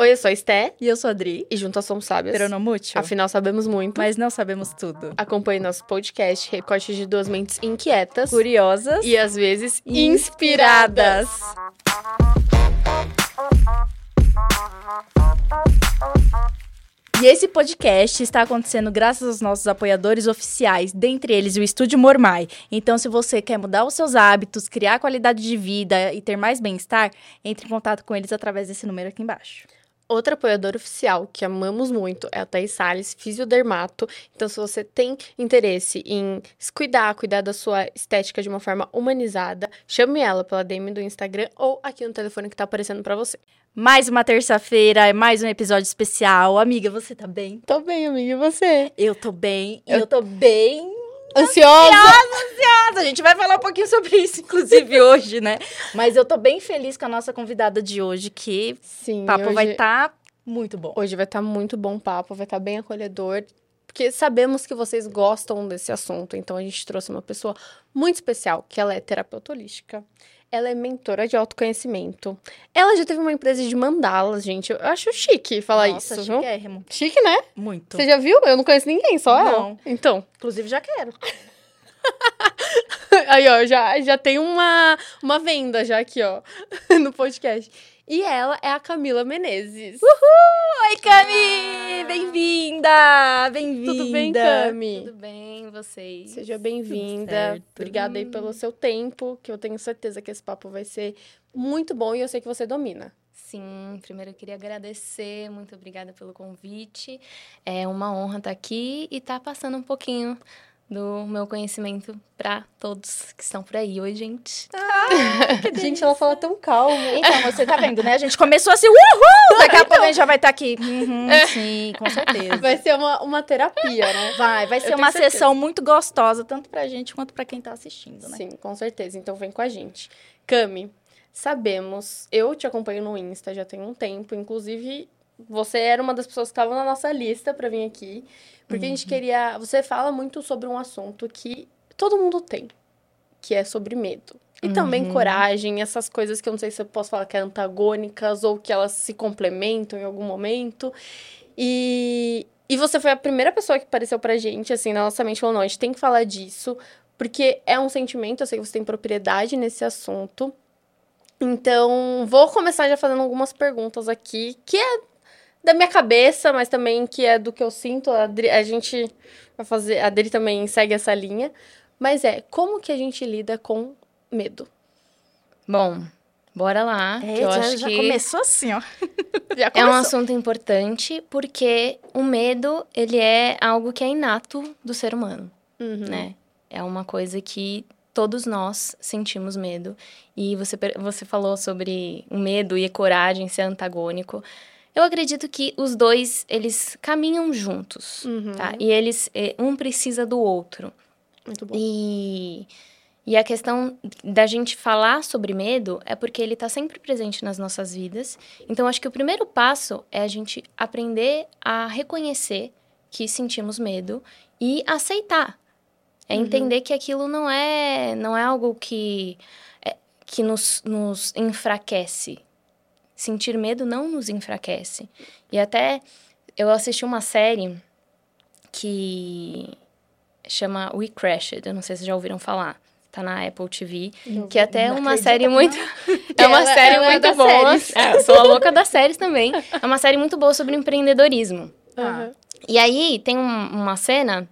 Oi, eu sou a Esté. E eu sou a Adri. E juntas somos sábias. Pero no mucho. Afinal, sabemos muito. Mas não sabemos tudo. Acompanhe nosso podcast, recortes de duas mentes inquietas. Curiosas. E às vezes inspiradas. E esse podcast está acontecendo graças aos nossos apoiadores oficiais, dentre eles o Estúdio Mormai. Então, se você quer mudar os seus hábitos, criar qualidade de vida e ter mais bem-estar, entre em contato com eles através desse número aqui embaixo. Outra apoiadora oficial que amamos muito é a Thaís Salles, fisiodermato. Então, se você tem interesse em se cuidar, cuidar da sua estética de uma forma humanizada, chame ela pela DM do Instagram ou aqui no telefone que tá aparecendo para você. Mais uma terça-feira, mais um episódio especial. Amiga, você tá bem? Tô bem, amiga, e você? Eu tô bem, eu, eu tô bem Ansiosa. ansiosa, ansiosa. A gente vai falar um pouquinho sobre isso, inclusive, hoje, né? Mas eu tô bem feliz com a nossa convidada de hoje, que Sim, o papo hoje, vai estar tá muito bom. Hoje vai estar tá muito bom o papo, vai estar tá bem acolhedor. Porque sabemos que vocês gostam desse assunto, então a gente trouxe uma pessoa muito especial, que ela é terapeuta holística. Ela é mentora de autoconhecimento. Ela já teve uma empresa de mandalas, gente. Eu acho chique falar Nossa, isso, chiquérrimo. viu? Chique, né? Muito. Você já viu? Eu não conheço ninguém, só Não. ela. Então. Inclusive, já quero. Aí, ó, já, já tem uma, uma venda já aqui, ó, no podcast. E ela é a Camila Menezes. Oi, Cami! Bem-vinda! Bem-vinda! Tudo bem, Cami? Tudo bem, vocês? Seja bem-vinda. Obrigada aí pelo seu tempo, que eu tenho certeza que esse papo vai ser muito bom e eu sei que você domina. Sim, primeiro eu queria agradecer, muito obrigada pelo convite. É uma honra estar aqui e estar passando um pouquinho do meu conhecimento para todos que estão por aí. Oi, gente. Gente, ela fala tão calmo. Então, você tá vendo, né? A gente começou assim, uhul! Daqui a pouco a gente já vai estar aqui. Uhum, sim, com certeza. Vai ser uma, uma terapia, né? Vai, vai ser uma certeza. sessão muito gostosa, tanto pra gente quanto pra quem tá assistindo, né? Sim, com certeza. Então vem com a gente. Cami, sabemos, eu te acompanho no Insta já tem um tempo, inclusive você era uma das pessoas que estavam na nossa lista para vir aqui, porque a gente queria, você fala muito sobre um assunto que todo mundo tem, que é sobre medo. E também Uhum. coragem, essas coisas que eu não sei se eu posso falar que é antagônicas ou que elas se complementam em algum momento. E, e você foi a primeira pessoa que apareceu pra gente, assim, na nossa mente, falou, não, a gente tem que falar disso, porque é um sentimento, eu sei que você tem propriedade nesse assunto. Então, vou começar já fazendo algumas perguntas aqui, que é da minha cabeça, mas também que é do que eu sinto. A, Adri- a gente vai fazer, a Adri também segue essa linha. Mas é, como que a gente lida com medo? Bom, bora lá. É, que eu já, acho já que começou assim, ó. Já é um começou. assunto importante porque o medo, ele é algo que é inato do ser humano. Uhum. né? É uma coisa que todos nós sentimos medo. E você, você falou sobre o medo e a coragem ser antagônico. Eu acredito que os dois, eles caminham juntos, Uhum. tá? E eles, eh, um precisa do outro. Muito bom. E, e a questão da gente falar sobre medo é porque ele está sempre presente nas nossas vidas. Então, acho que o primeiro passo é a gente aprender a reconhecer que sentimos medo e aceitar. É Uhum. entender que aquilo não é, não é algo que, é, que nos, nos enfraquece. Sentir medo não nos enfraquece. E até eu assisti uma série que chama We Crashed. Eu não sei se já ouviram falar. Tá na Apple TV. Que até é Não uma série não. muito. é uma Ela- série ela é muito das boa. É, eu sou a louca das séries também. É uma série muito boa sobre empreendedorismo. Uhum. E aí tem um- uma cena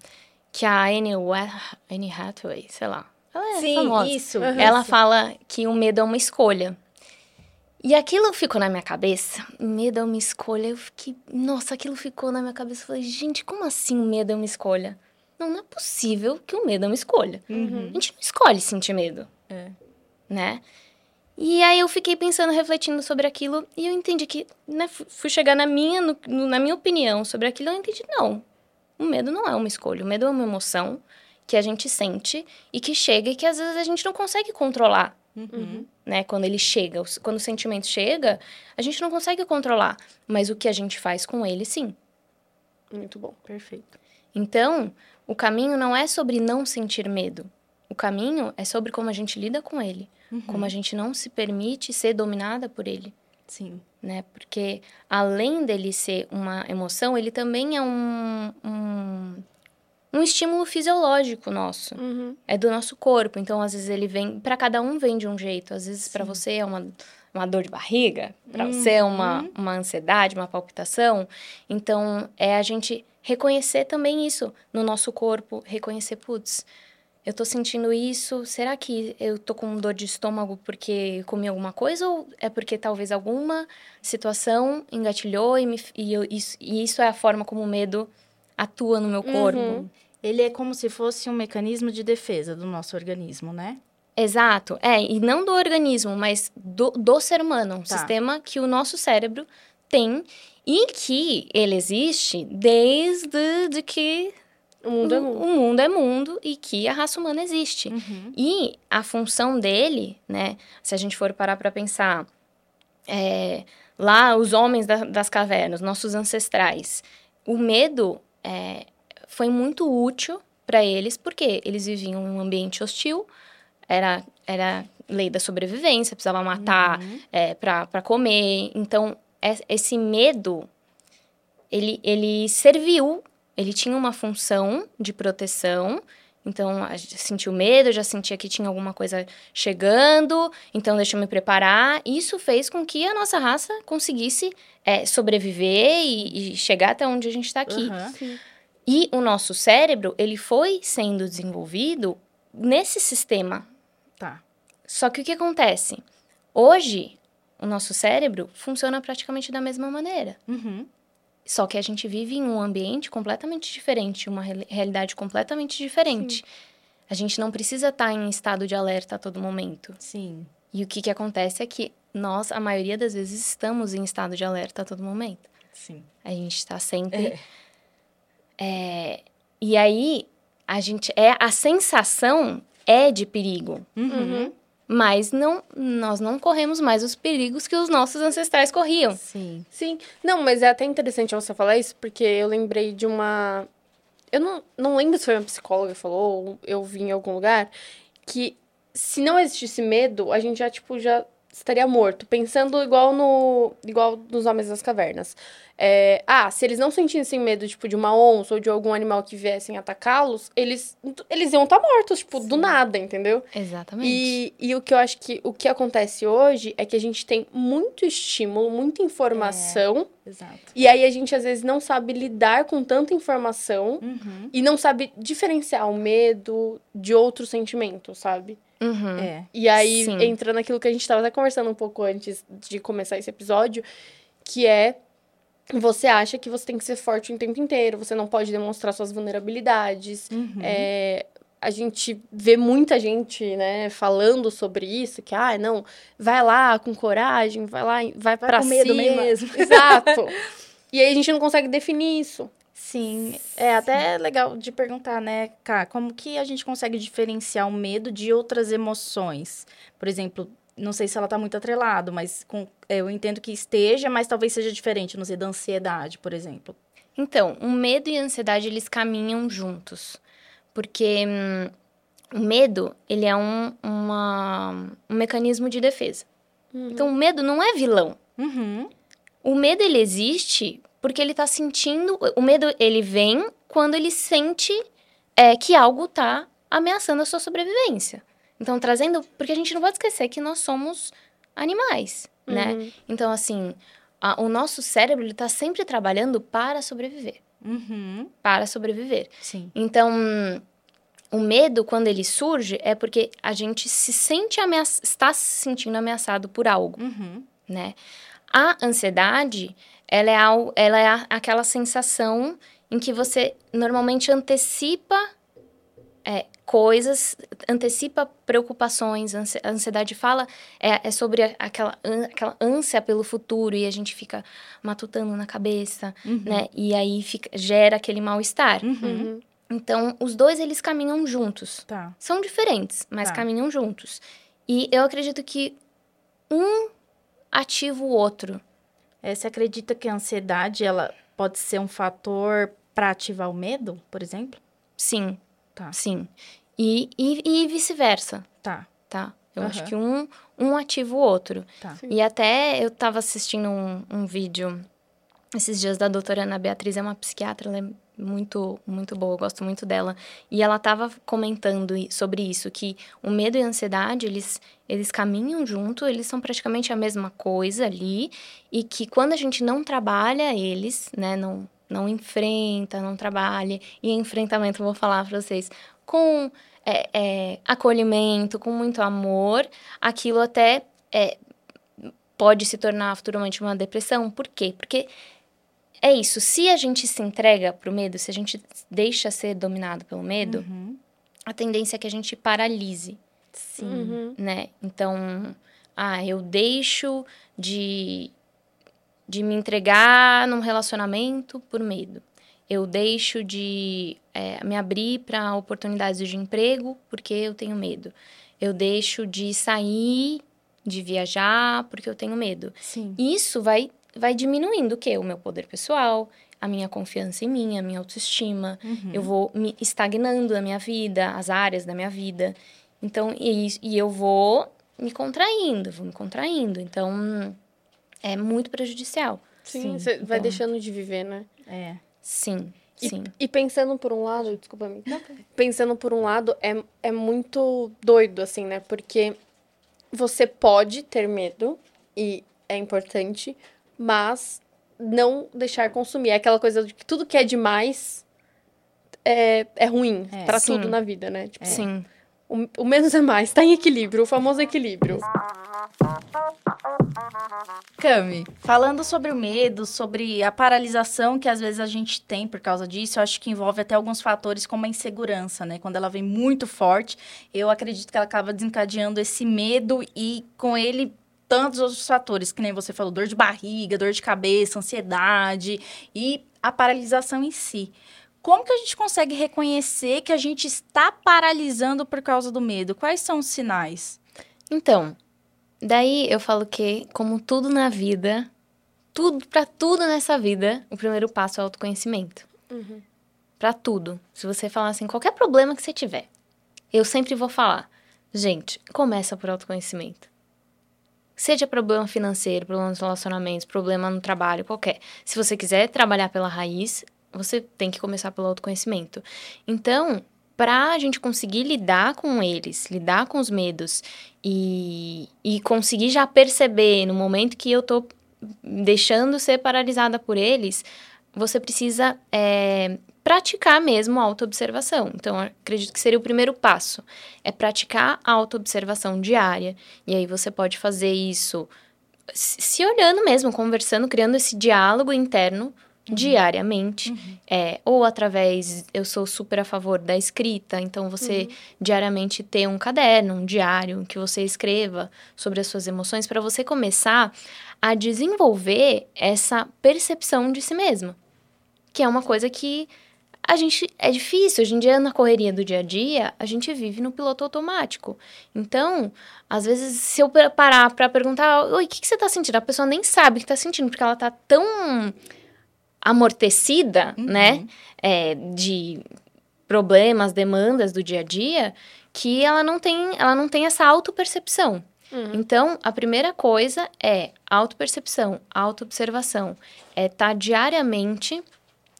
que a Anne, Anne Hathaway, sei lá. Ela é Sim, famosa. isso. Uhum. Ela fala que o medo é uma escolha. E aquilo ficou na minha cabeça. Medo é uma escolha. Eu fiquei. Nossa, aquilo ficou na minha cabeça. Eu falei, gente, como assim o medo é uma escolha? Não, não é possível que o medo é uma escolha. Uhum. A gente não escolhe sentir medo. É. Né? E aí eu fiquei pensando, refletindo sobre aquilo, e eu entendi que, né, fu- fui chegar na minha, no- na minha opinião sobre aquilo, eu entendi, não. O medo não é uma escolha, o medo é uma emoção que a gente sente e que chega e que às vezes a gente não consegue controlar Uhum. né? Quando ele chega, o- quando o sentimento chega, a gente não consegue controlar. Mas o que a gente faz com ele, sim. Muito bom. Perfeito. Então, o caminho não é sobre não sentir medo. O caminho é sobre como a gente lida com ele. Uhum. Como a gente não se permite ser dominada por ele, Sim. né? Porque além dele ser uma emoção, ele também é um, um, um estímulo fisiológico nosso. Uhum. É do nosso corpo. Então, às vezes, ele vem. para cada um vem de um jeito. Às vezes, para você é uma, uma dor de barriga, para Uhum. você é uma, uma ansiedade, uma palpitação. Então, é a gente reconhecer também isso no nosso corpo. Reconhecer, putz. Eu tô sentindo isso. Será que eu tô com dor de estômago porque comi alguma coisa? Ou é porque talvez alguma situação engatilhou e, me, e, eu- isso, e isso é a forma como o medo atua no meu corpo? Uhum. Ele é como se fosse um mecanismo de defesa do nosso organismo, né? Exato. É, e não do organismo, mas do, do ser humano. Um Tá. sistema que o nosso cérebro tem e que ele existe desde de que O mundo é mundo. o mundo é mundo e que a raça humana existe. Uhum. E a função dele, né? Se a gente for parar para pensar, é, lá os homens da- das cavernas, nossos ancestrais, o medo é, foi muito útil para eles porque eles viviam em um ambiente hostil, era era lei da sobrevivência, precisava matar Uhum. é, para comer. Então es- esse medo ele, ele serviu, ele tinha uma função de proteção. Então, a gente sentiu medo, eu já sentia que tinha alguma coisa chegando, então deixa eu me preparar. Isso fez com que a nossa raça conseguisse é, sobreviver e, e chegar até onde a gente está aqui. Aham. Sim. E o nosso cérebro, ele foi sendo desenvolvido nesse sistema. Tá. Só que o que acontece? Hoje, o nosso cérebro funciona praticamente da mesma maneira. Uhum. Só que a gente vive em um ambiente completamente diferente, uma reali- realidade completamente diferente. A gente não precisa estar em estado de alerta a todo momento. Sim. E o que, que acontece é que nós, a maioria das vezes, estamos em estado de alerta a todo momento. Sim. A gente está sempre. É. É, E aí, a gente. É, a sensação é de perigo. Uhum. Mas não, nós não corremos mais os perigos que os nossos ancestrais corriam. Sim. Sim. Não, mas é até interessante você falar isso, porque eu lembrei de uma. Eu não, não lembro se foi uma psicóloga que falou, ou eu vi em algum lugar, que se não existisse medo, a gente já, tipo, já estaria morto. Pensando igual no. igual nos Homens das Cavernas. É, ah, se eles não sentissem medo, tipo, de uma onça ou de algum animal que viessem atacá-los, eles, eles iam estar mortos, tipo, do nada, entendeu? Exatamente. E, e o que eu acho que o que acontece hoje é que a gente tem muito estímulo, muita informação, Exato. e aí a gente às vezes não sabe lidar com tanta informação Uhum. e não sabe diferenciar o medo de outro sentimento, sabe? Uhum. É. E aí Sim. entra naquilo que a gente estava até conversando um pouco antes de começar esse episódio, que é você acha que você tem que ser forte o tempo inteiro, você não pode demonstrar suas vulnerabilidades, Uhum. é, a gente vê muita gente, né, falando sobre isso, que, ah, não, vai lá com coragem, vai lá, vai, Vai pra com medo mesmo. Exato. e aí a gente não consegue definir isso. Sim, é até legal de perguntar, né, Cá, como que a gente consegue diferenciar o medo de outras emoções? Por exemplo, não sei se ela tá muito atrelado, mas com- eu entendo que esteja, mas talvez seja diferente, não sei, da ansiedade, por exemplo. Então, o medo e a ansiedade, eles caminham juntos. Porque hum, o medo, ele é um, uma- um mecanismo de defesa. Então, o medo não é vilão. Uhum. O medo, ele existe porque ele tá sentindo... O medo, ele vem quando ele sente é, que algo tá ameaçando a sua sobrevivência. Então, trazendo... Porque a gente não pode esquecer que nós somos animais, né? Uhum. Então, assim, a- o nosso cérebro, ele tá sempre trabalhando para sobreviver. Uhum. Para sobreviver. Sim. Então, o medo, quando ele surge, é porque a gente se sente ameaça, está se sentindo ameaçado por algo, Uhum. né? A ansiedade, ela é, al- ela é a- aquela sensação em que você normalmente antecipa é, coisas, antecipa preocupações. A ansi- a ansiedade fala é, é sobre aquela, aquela ânsia pelo futuro e a gente fica matutando na cabeça, Uhum. né? E aí fica, gera aquele mal-estar. Uhum. Uhum. Então, os dois, eles caminham juntos. Tá. São diferentes, mas Tá. caminham juntos. E eu acredito que um ativa o outro. É, você acredita que a ansiedade, ela pode ser um fator para ativar o medo, por exemplo? Sim, Tá. sim. E, e, e vice-versa, Tá. tá? Eu Aham. acho que um, um ativa o outro. Tá. E até eu tava assistindo um, um vídeo esses dias da doutora Ana Beatriz, é uma psiquiatra, ela é muito, muito boa, eu gosto muito dela. E ela tava comentando sobre isso, que o medo e a ansiedade, eles, eles caminham junto, eles são praticamente a mesma coisa ali, e que quando a gente não trabalha eles, né, não, não enfrenta, não trabalha, e enfrentamento, vou falar pra vocês, com é, é, acolhimento, com muito amor, aquilo até é, pode se tornar futuramente uma depressão. Por quê? Porque é isso. Se a gente se entrega pro medo, se a gente deixa ser dominado pelo medo, Uhum. a tendência é que a gente paralise, Sim. Uhum. né? Então, ah, eu deixo de, de me entregar num relacionamento por medo. Eu deixo de é, me abrir para oportunidades de emprego porque eu tenho medo. Eu deixo de sair, de viajar porque eu tenho medo. Sim. Isso vai, vai diminuindo o quê? O meu poder pessoal, a minha confiança em mim, a minha autoestima. Uhum. Eu vou me estagnando na minha vida, as áreas da minha vida. Então, e, e eu vou me contraindo, vou me contraindo. Então, é muito prejudicial. Sim, Sim, você vai então. deixando de viver, né? É. Sim, E, sim. e pensando por um lado, desculpa me. Pensando por um lado, é, é muito doido, assim, né? Porque você pode ter medo, e é importante, mas não deixar consumir. É aquela coisa de que tudo que é demais é, é ruim É. Sim. tudo na vida, né? Tipo, Sim. o, o menos é mais, tá em equilíbrio, o famoso equilíbrio. Cami, falando sobre o medo, sobre a paralisação que às vezes a gente tem por causa disso, eu acho que envolve até alguns fatores como a insegurança, né? Quando ela vem muito forte, eu acredito que ela acaba desencadeando esse medo e com ele tantos outros fatores, que nem você falou, dor de barriga, dor de cabeça, ansiedade e a paralisação em si. Como que a gente consegue reconhecer que a gente está paralisando por causa do medo? Quais são os sinais? Então, daí eu falo que, como tudo na vida, tudo, pra tudo nessa vida, o primeiro passo é o autoconhecimento. Uhum. Pra tudo. Se você falar assim, qualquer problema que você tiver, eu sempre vou falar, gente, começa por autoconhecimento. Seja problema financeiro, problema nos relacionamentos, problema no trabalho, qualquer. Se você quiser trabalhar pela raiz, você tem que começar pelo autoconhecimento. Então, para a gente conseguir lidar com eles, lidar com os medos e, e conseguir já perceber no momento que eu tô deixando ser paralisada por eles, você precisa é, praticar mesmo a autoobservação. Então, acredito que seria o primeiro passo. É praticar a autoobservação diária. E aí você pode fazer isso se olhando mesmo, conversando, criando esse diálogo interno diariamente. É, ou através, eu sou super a favor da escrita, então você diariamente ter um caderno, um diário, que você escreva sobre as suas emoções, para você começar a desenvolver essa percepção de si mesma. Que é uma coisa que a gente é difícil. Hoje em dia, na correria do dia a dia, a gente vive no piloto automático. Então, às vezes, se eu parar pra perguntar, oi, o que, que você tá sentindo? A pessoa nem sabe o que tá sentindo, porque ela tá tão amortecida, Uhum. né? É, de problemas, demandas do dia a dia, que ela não tem, ela não tem essa autopercepção. Uhum. Então, a primeira coisa é autopercepção, autoobservação. É estar diariamente,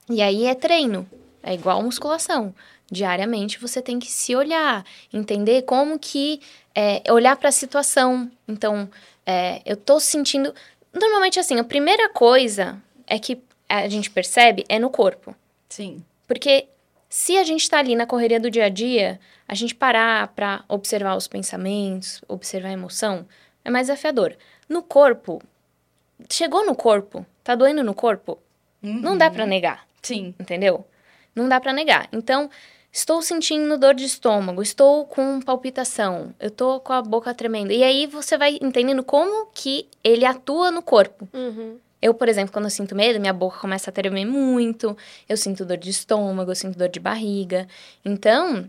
e aí é treino, é igual musculação. Diariamente você tem que se olhar, entender como que. é, olhar para a situação. Então, é, eu tô sentindo. Normalmente, assim, a primeira coisa é que a gente percebe é no corpo. Sim. Porque se a gente está ali na correria do dia a dia, a gente parar para observar os pensamentos, observar a emoção, é mais desafiador. No corpo, chegou no corpo, tá doendo no corpo, não dá para negar, Sim. entendeu? Não dá para negar. Então, estou sentindo dor de estômago, estou com palpitação, eu tô com a boca tremendo. E aí você vai entendendo como que ele atua no corpo. Uhum. Eu, por exemplo, quando eu sinto medo, minha boca começa a tremer muito, eu sinto dor de estômago, eu sinto dor de barriga. Então,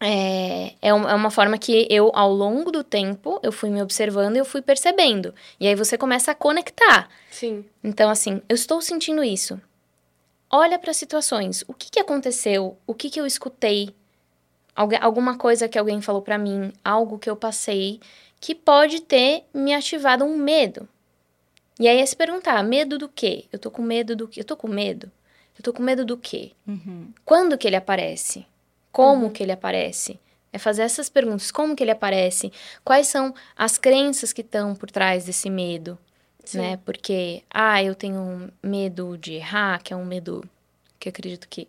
é, é é uma forma que eu, ao longo do tempo, eu fui me observando e eu fui percebendo. E aí você começa a conectar. Sim. Então, assim, eu estou sentindo isso. Olha para as situações. O que, que aconteceu? O que, que eu escutei? alguma coisa que alguém falou para mim, algo que eu passei, que pode ter me ativado um medo. E aí é se perguntar, medo do quê? Eu tô com medo do quê? Eu tô com medo? Eu tô com medo do quê? Uhum. Quando que ele aparece? Como uhum. que ele aparece? É fazer essas perguntas. Como que ele aparece? Quais são as crenças que estão por trás desse medo? Sim. Né? Porque, ah, eu tenho medo de errar, que é um medo que acredito que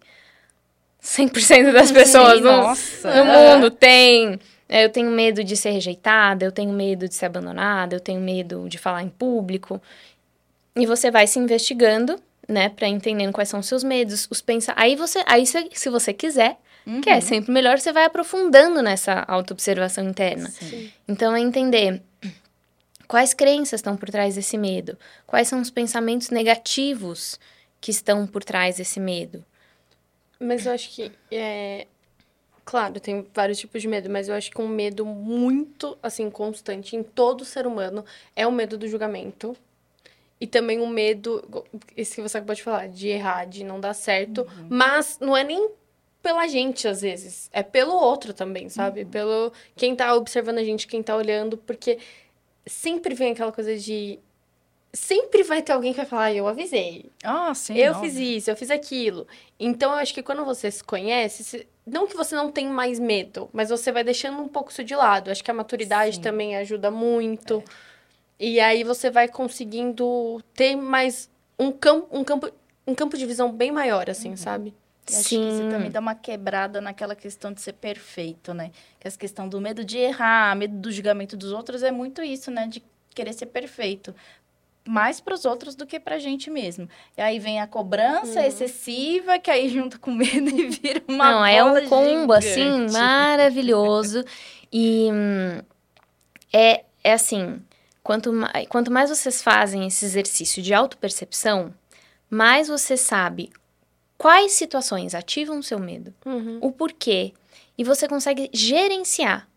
100% das pessoas Sim, no, no mundo tem. É, eu tenho medo de ser rejeitada, eu tenho medo de ser abandonada, eu tenho medo de falar em público. E você vai se investigando, né, para entendendo quais são os seus medos, os pensa. Aí você, aí se, se você quiser, uhum. que é sempre melhor, você vai aprofundando nessa autoobservação interna. Sim. Então é entender quais crenças estão por trás desse medo, quais são os pensamentos negativos que estão por trás desse medo. Mas eu acho que é, Claro, tem vários tipos de medo, mas eu acho que um medo muito, assim, constante em todo ser humano é o medo do julgamento. E também o medo, esse que você acabou de falar, de errar, de não dar certo. Uhum. Mas não é nem pela gente, às vezes. É pelo outro também, sabe? Uhum. Pelo quem tá observando a gente, quem tá olhando. Porque sempre vem aquela coisa de sempre vai ter alguém que vai falar, ah, eu avisei. Ah, sim. Eu fiz isso, eu fiz aquilo. Então, eu acho que quando você se conhece, não que você não tem mais medo, mas você vai deixando um pouco isso de lado. Acho que a maturidade sim. também ajuda muito. É. E aí você vai conseguindo ter mais um campo, um campo, um campo de visão bem maior, assim, uhum. sabe? E acho Sim. que isso também dá uma quebrada naquela questão de ser perfeito, né? Que essa questão do medo de errar, medo do julgamento dos outros é muito isso, né? De querer ser perfeito mais para os outros do que para a gente mesmo. E aí vem a cobrança uhum. excessiva, que aí junta com medo e vira uma Não, é um combo assim, gigante. assim maravilhoso. E hum, é, é assim, quanto mais, quanto mais vocês fazem esse exercício de autopercepção, mais você sabe quais situações ativam o seu medo, uhum. o porquê, e você consegue gerenciar.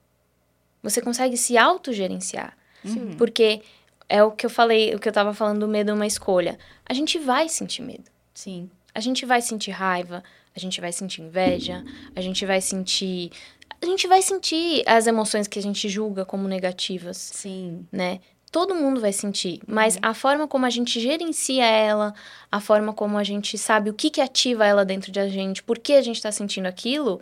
Você consegue se autogerenciar. Sim. Porque é o que eu falei, o que eu tava falando do medo é uma escolha. A gente vai sentir medo. Sim. A gente vai sentir raiva, a gente vai sentir inveja, a gente vai sentir. A gente vai sentir as emoções que a gente julga como negativas. Sim. Né? Todo mundo vai sentir, mas uhum. a forma como a gente gerencia ela, a forma como a gente sabe o que, que ativa ela dentro de a gente, por que a gente está sentindo aquilo,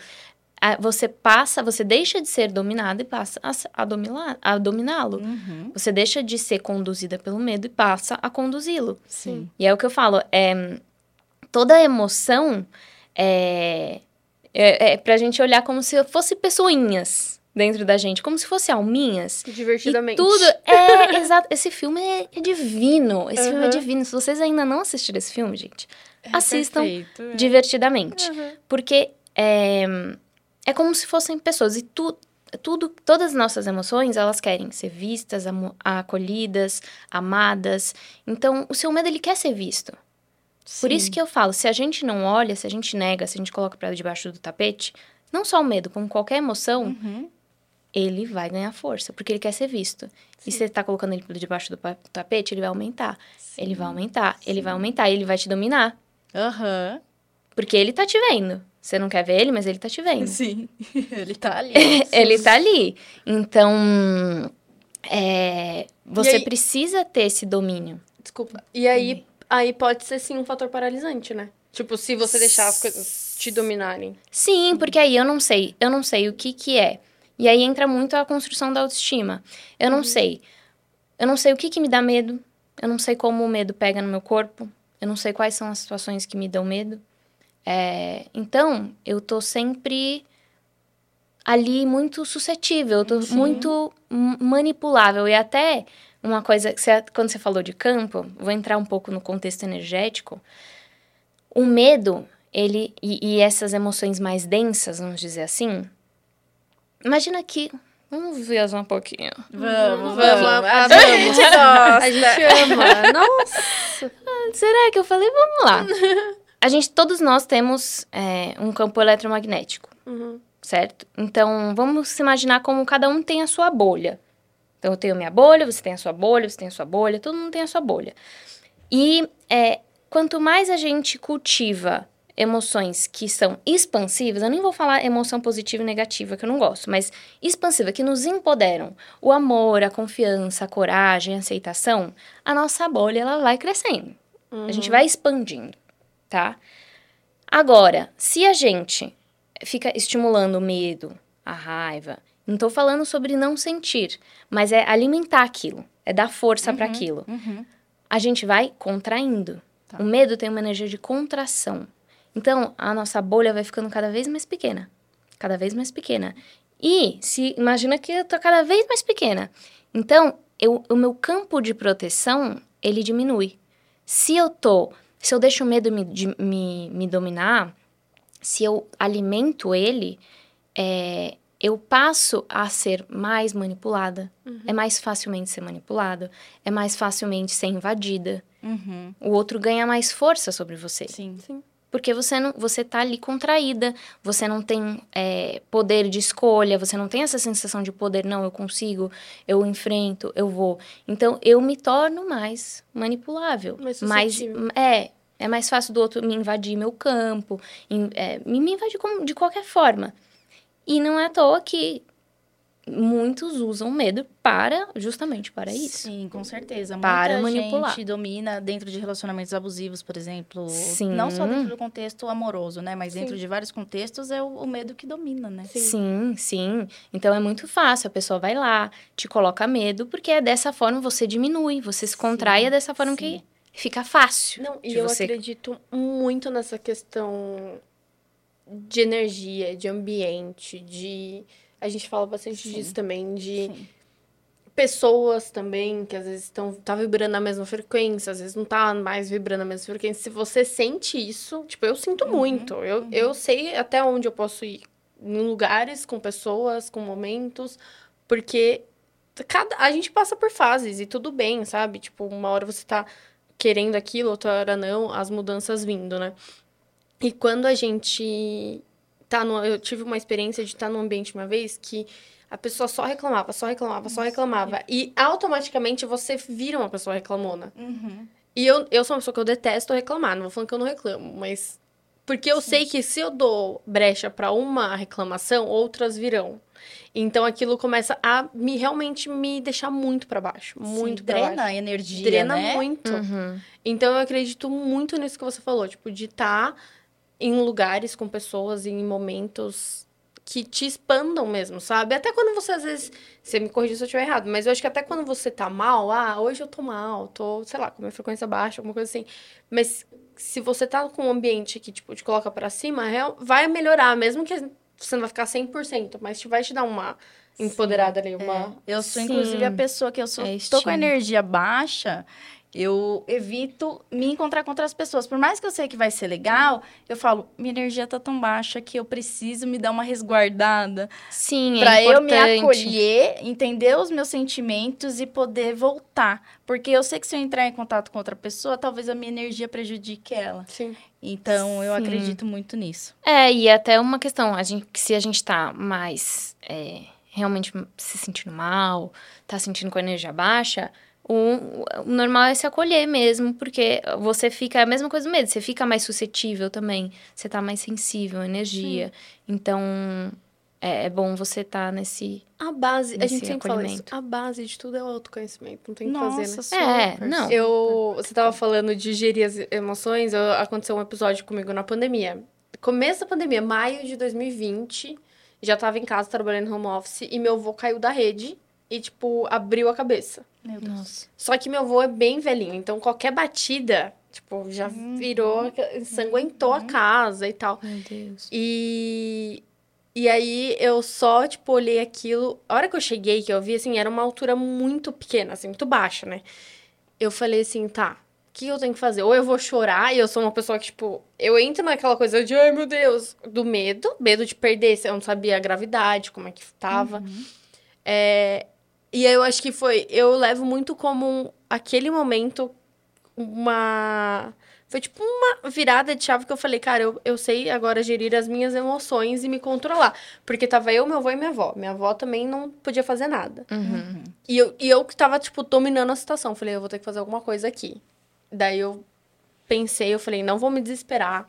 você passa, você deixa de ser dominada e passa a, a, a dominá-lo. Uhum. Você deixa de ser conduzida pelo medo e passa a conduzi-lo. Sim. E é o que eu falo, é, toda emoção é, é, é pra gente olhar como se fosse pessoinhas dentro da gente, como se fosse alminhas. Divertidamente. E tudo é exato. Esse filme é, é divino. Esse uhum. filme é divino. Se vocês ainda não assistiram esse filme, gente, é assistam perfeito, é. divertidamente. Uhum. Porque é, é como se fossem pessoas e tu, tudo, todas as nossas emoções, elas querem ser vistas, acolhidas, amadas. Então, o seu medo ele quer ser visto. Sim. Por isso que eu falo, se a gente não olha, se a gente nega, se a gente coloca para debaixo do tapete, não só o medo, como qualquer emoção, uhum. Ele vai ganhar força, porque ele quer ser visto. Sim. E se você tá colocando ele debaixo do tapete, ele vai aumentar. Sim. Ele vai aumentar, ele vai aumentar, ele vai te dominar. Aham. Uhum. Porque ele tá te vendo. Você não quer ver ele, mas ele tá te vendo. Sim, ele tá ali. ele tá ali. Então, é, você aí... precisa ter esse domínio. Desculpa. E aí, aí pode ser sim um fator paralisante, né? Tipo, se você deixar as coisas te dominarem. Sim, porque aí eu não sei, eu não sei o que que é. E aí entra muito a construção da autoestima. Eu não uhum. sei. Eu não sei o que que me dá medo. Eu não sei como o medo pega no meu corpo. Eu não sei quais são as situações que me dão medo. É, então, eu tô sempre ali muito suscetível, eu tô Sim. muito manipulável. E até uma coisa, que você, quando você falou de campo, vou entrar um pouco no contexto energético. O medo, ele e, e essas emoções mais densas, vamos dizer assim. Imagina que Vamos viajar um pouquinho. Vamos, vamos. vamos. A, gente gosta. A gente ama. Nossa. Será que eu falei? Vamos lá. A gente, todos nós temos é, um campo eletromagnético, uhum. certo? Então, vamos imaginar como cada um tem a sua bolha. Então, eu tenho minha bolha, você tem a sua bolha, você tem a sua bolha, todo mundo tem a sua bolha. E é, quanto mais a gente cultiva emoções que são expansivas, eu nem vou falar emoção positiva e negativa, que eu não gosto, mas expansiva, que nos empoderam. O amor, a confiança, a coragem, a aceitação, a nossa bolha ela vai crescendo. Uhum. A gente vai expandindo, tá? Agora, se a gente fica estimulando o medo, a raiva, não tô falando sobre não sentir, mas é alimentar aquilo, é dar força uhum, para aquilo. Uhum. A gente vai contraindo. Tá. O medo tem uma energia de contração. Então, a nossa bolha vai ficando cada vez mais pequena. Cada vez mais pequena. E se imagina que eu tô cada vez mais pequena. Então, eu, o meu campo de proteção, ele diminui. Se eu tô, se eu deixo o medo me, de, me, me dominar, se eu alimento ele, é, eu passo a ser mais manipulada. Uhum. É mais facilmente ser manipulado. É mais facilmente ser invadida. Uhum. O outro ganha mais força sobre você. Sim. Sim porque você não você tá ali contraída, você não tem é, poder de escolha, você não tem essa sensação de poder, não, eu consigo, eu enfrento, eu vou. Então eu me torno mais manipulável. Mais, mais é, é mais fácil do outro me invadir meu campo, in, é, me, me invadir de qualquer forma. E não é à toa que muitos usam medo para justamente para isso. Sim, com certeza. Para Muita manipular. gente domina dentro de relacionamentos abusivos, por exemplo. Sim. Não só dentro do contexto amoroso, né? Mas dentro sim. de vários contextos é o, o, medo que domina, né? Sim. sim, sim. Então é muito fácil. A pessoa vai lá, te coloca medo, porque é dessa forma você diminui, você se contrai, é dessa forma sim. que fica fácil. Não, e eu você... acredito muito nessa questão de energia, de ambiente, de a gente fala bastante Sim. disso também, de Sim. pessoas também que às vezes estão tá vibrando na mesma frequência, às vezes não tá mais vibrando na mesma frequência. Se você sente isso, tipo, eu sinto uhum, muito. Eu, uhum. eu sei até onde eu posso ir em lugares, com pessoas, com momentos, porque cada a gente passa por fases e tudo bem, sabe? Tipo, uma hora você tá querendo aquilo, outra hora não, as mudanças vindo, né? E quando a gente tá no, eu tive uma experiência de estar num ambiente uma vez que a pessoa só reclamava, só reclamava, só reclamava. E automaticamente você vira uma pessoa reclamona. Uhum. E eu, eu sou uma pessoa que eu detesto reclamar. Não vou falando que eu não reclamo, mas. Porque eu Sim. sei que se eu dou brecha para uma reclamação, outras virão. Então aquilo começa a me realmente me deixar muito para baixo, muito para baixo. Drena a energia, Drena né? muito. Uhum. Então eu acredito muito nisso que você falou, tipo de estar tá em lugares com pessoas, em momentos que te expandam mesmo, sabe? Até quando você, às vezes, você me corrige se eu estiver errado, mas eu acho que até quando você tá mal, ah, hoje eu tô mal, tô, sei lá, com minha frequência baixa, alguma coisa assim. Mas se você tá com um ambiente que, tipo, te coloca para cima, vai melhorar, mesmo que você não vai ficar 100%, mas te vai te dar uma empoderada Sim, ali, uma... É. Eu sou, Sim. inclusive, a pessoa que eu sou, é tô com energia baixa, eu evito me encontrar com outras pessoas. Por mais que eu sei que vai ser legal, eu falo, minha energia tá tão baixa que eu preciso me dar uma resguardada. Sim, é Pra eu me acolher, entender os meus sentimentos e poder voltar. Porque eu sei que se eu entrar em contato com outra pessoa, talvez a minha energia prejudique ela. Sim. Então, eu Sim. acredito muito nisso. É, e até uma questão, a gente, se a gente tá mais... É, realmente se sentindo mal, tá sentindo com a energia baixa o, o, normal é se acolher mesmo, porque você fica, é a mesma coisa do medo, você fica mais suscetível também, você tá mais sensível à energia. Sim. Então, é, é, bom você estar tá nesse. A base, a gente sempre fala isso, a base de tudo é o autoconhecimento, não tem o que fazer, né? É, não. Eu, você tava falando de gerir as emoções, eu, aconteceu um episódio comigo na pandemia. Começo da pandemia, maio de 2020, já tava em casa trabalhando no home office e meu avô caiu da rede e, tipo, abriu a cabeça. Meu Deus. Só que meu avô é bem velhinho, então qualquer batida, tipo, já uhum. virou, ensanguentou uhum. a casa e tal. Meu Deus. E. E aí eu só, tipo, olhei aquilo. A hora que eu cheguei, que eu vi, assim, era uma altura muito pequena, assim, muito baixa, né? Eu falei assim, tá, o que eu tenho que fazer? Ou eu vou chorar, e eu sou uma pessoa que, tipo, eu entro naquela coisa de, ai meu Deus, do medo, medo de perder, eu não sabia a gravidade, como é que tava. Uhum. É, e eu acho que foi. Eu levo muito como um, aquele momento uma. Foi tipo uma virada de chave que eu falei, cara, eu, eu sei agora gerir as minhas emoções e me controlar. Porque tava eu, meu avô e minha avó. Minha avó também não podia fazer nada. Uhum. E, eu, e eu que tava, tipo, dominando a situação. Falei, eu vou ter que fazer alguma coisa aqui. Daí eu pensei, eu falei, não vou me desesperar.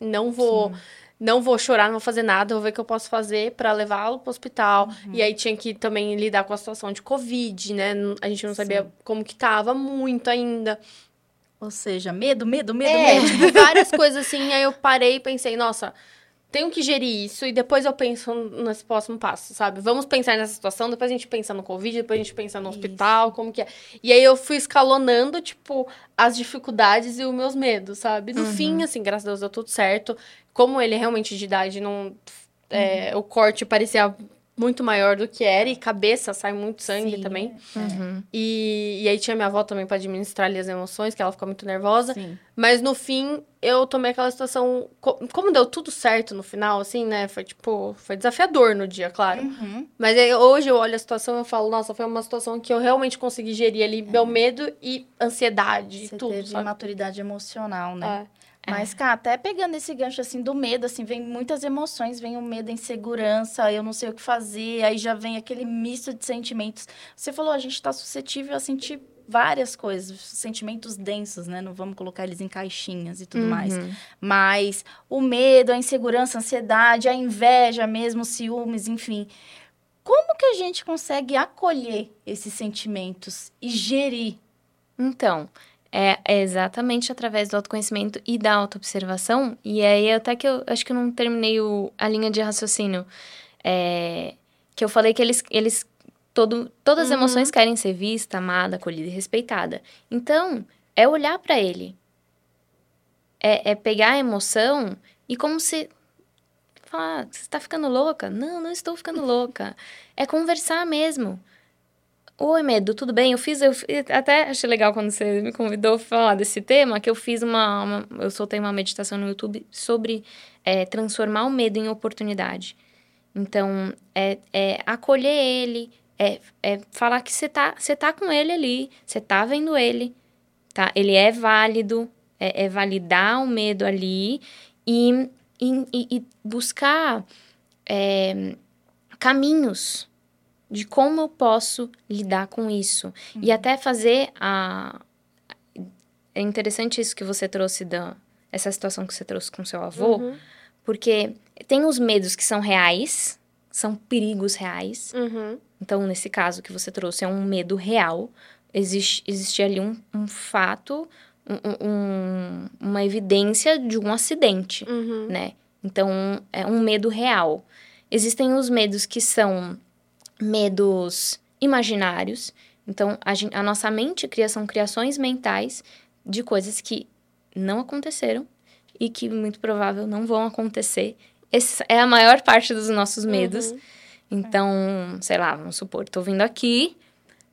Não vou. Sim não vou chorar, não vou fazer nada, vou ver o que eu posso fazer para levá-lo pro hospital. Uhum. E aí tinha que também lidar com a situação de Covid, né? A gente não sabia Sim. como que tava muito ainda. Ou seja, medo, medo, medo, é, medo. Tipo, várias coisas assim. Aí eu parei e pensei, nossa, tenho que gerir isso e depois eu penso nesse próximo passo, sabe? Vamos pensar nessa situação, depois a gente pensa no Covid, depois a gente pensa no hospital, isso. como que é. E aí eu fui escalonando, tipo, as dificuldades e os meus medos, sabe? No uhum. fim, assim, graças a Deus deu tudo certo. Como ele é realmente de idade, não. É, uhum. o corte parecia muito maior do que era e cabeça sai muito sangue Sim, também. É. Uhum. E, e aí tinha minha avó também para administrar ali as emoções, que ela ficou muito nervosa. Sim. Mas no fim, eu tomei aquela situação. Como deu tudo certo no final, assim, né? Foi tipo, foi desafiador no dia, claro. Uhum. Mas aí, hoje eu olho a situação e falo, nossa, foi uma situação que eu realmente consegui gerir ali é. meu medo e ansiedade Você e tudo. Teve sabe? maturidade emocional, né? É. Mas, cara, até pegando esse gancho, assim, do medo, assim, vem muitas emoções, vem o medo, a insegurança, eu não sei o que fazer, aí já vem aquele misto de sentimentos. Você falou, a gente tá suscetível a sentir várias coisas, sentimentos densos, né? Não vamos colocar eles em caixinhas e tudo uhum. mais. Mas o medo, a insegurança, a ansiedade, a inveja mesmo, ciúmes, enfim. Como que a gente consegue acolher esses sentimentos e gerir? Então, é, exatamente através do autoconhecimento e da autoobservação. E aí, até que eu acho que eu não terminei o, a linha de raciocínio. É, que eu falei que eles, eles todo, todas as uhum. emoções querem ser vista, amada, acolhida e respeitada. Então, é olhar para ele. É, é, pegar a emoção e como se. Falar, você está ficando louca? Não, não estou ficando louca. É conversar mesmo. Oi, Medo, tudo bem? Eu fiz, eu até achei legal quando você me convidou para falar desse tema, que eu fiz uma, uma, eu soltei uma meditação no YouTube sobre é, transformar o medo em oportunidade. Então, é, é acolher ele, é, é falar que você tá, você tá com ele ali, você tá vendo ele, tá? Ele é válido, é, é validar o medo ali e, e, e buscar é, caminhos de como eu posso lidar com isso. Uhum. E até fazer a. É interessante isso que você trouxe da. Essa situação que você trouxe com seu avô, uhum. porque tem os medos que são reais, são perigos reais. Uhum. Então, nesse caso que você trouxe, é um medo real. Existe, existe ali um, um fato, um, um, uma evidência de um acidente, uhum. né? Então, é um medo real. Existem os medos que são medos imaginários. Então, a, gente, a nossa mente cria são criações mentais de coisas que não aconteceram e que muito provável não vão acontecer. Essa é a maior parte dos nossos medos. Uhum. Então, sei lá, vamos supor, tô vindo aqui.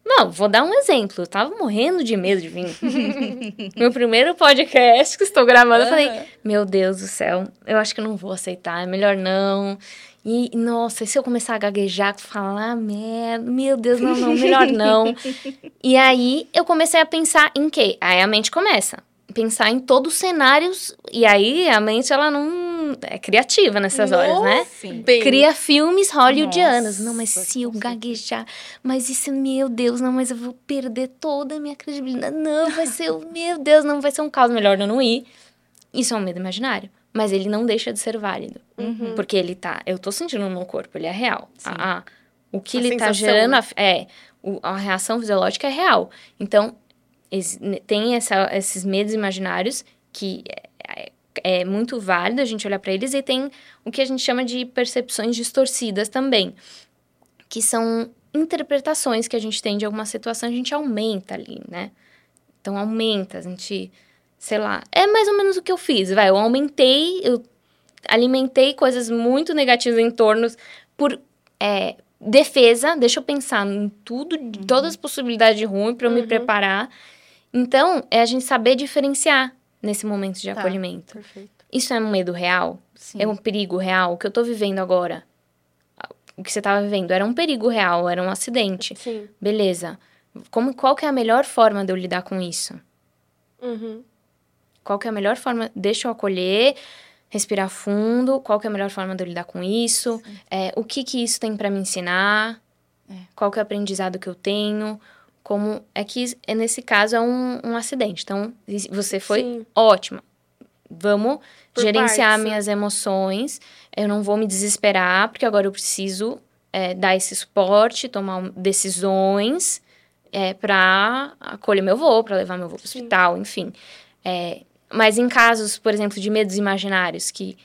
Não, vou dar um exemplo. Eu tava morrendo de medo de vir. meu primeiro podcast que estou gravando, eu falei: Meu Deus do céu, eu acho que não vou aceitar, é melhor não. E, nossa, se eu começar a gaguejar, falar merda, meu Deus, não, não, melhor não. e aí eu comecei a pensar em quê? Aí a mente começa pensar em todos os cenários e aí a mente ela não é criativa nessas Nossa, horas, né? Sim. Cria filmes hollywoodianos. Nossa, não, mas se eu gaguejar, mas isso, meu Deus, não, mas eu vou perder toda a minha credibilidade. Não, vai ser, meu Deus, não vai ser um caos melhor eu não ir. Isso é um medo imaginário mas ele não deixa de ser válido. Uhum. Porque ele tá. Eu tô sentindo no meu corpo, ele é real. A, a, o que a ele tá sensação, tá gerando. Né? É. O, a reação fisiológica é real. Então, tem essa, esses medos imaginários que é, muito válido a gente olhar para eles, e tem o que a gente chama de percepções distorcidas também, que são interpretações que a gente tem de alguma situação, a gente aumenta ali, né? Então, aumenta, a gente sei lá, é mais ou menos o que eu fiz, vai, eu aumentei, eu alimentei coisas muito negativas em torno por é, defesa, deixa eu pensar em tudo, uhum. todas as possibilidades de ruim para eu uhum. me preparar. Então, é a gente saber diferenciar nesse momento de tá, acolhimento. Perfeito. Isso é um medo real? Sim. É um perigo real? O que eu tô vivendo agora? O que você tava vivendo era um perigo real, era um acidente. Sim. Beleza. Como, qual que é a melhor forma de eu lidar com isso? Uhum. Qual que é a melhor forma? Deixa eu acolher, respirar fundo. Qual que é a melhor forma de eu lidar com isso? É, o que que isso tem para me ensinar? É. Qual que é o aprendizado que eu tenho? Como é que é nesse caso é um, um acidente. Então você foi Sim. ótima. vamos Por gerenciar partes, né? minhas emoções. Eu não vou me desesperar, porque agora eu preciso é, dar esse suporte, tomar decisões é, para acolher meu voo, para levar meu voo para o hospital, enfim. É, mas em casos, por exemplo, de medos imaginários, que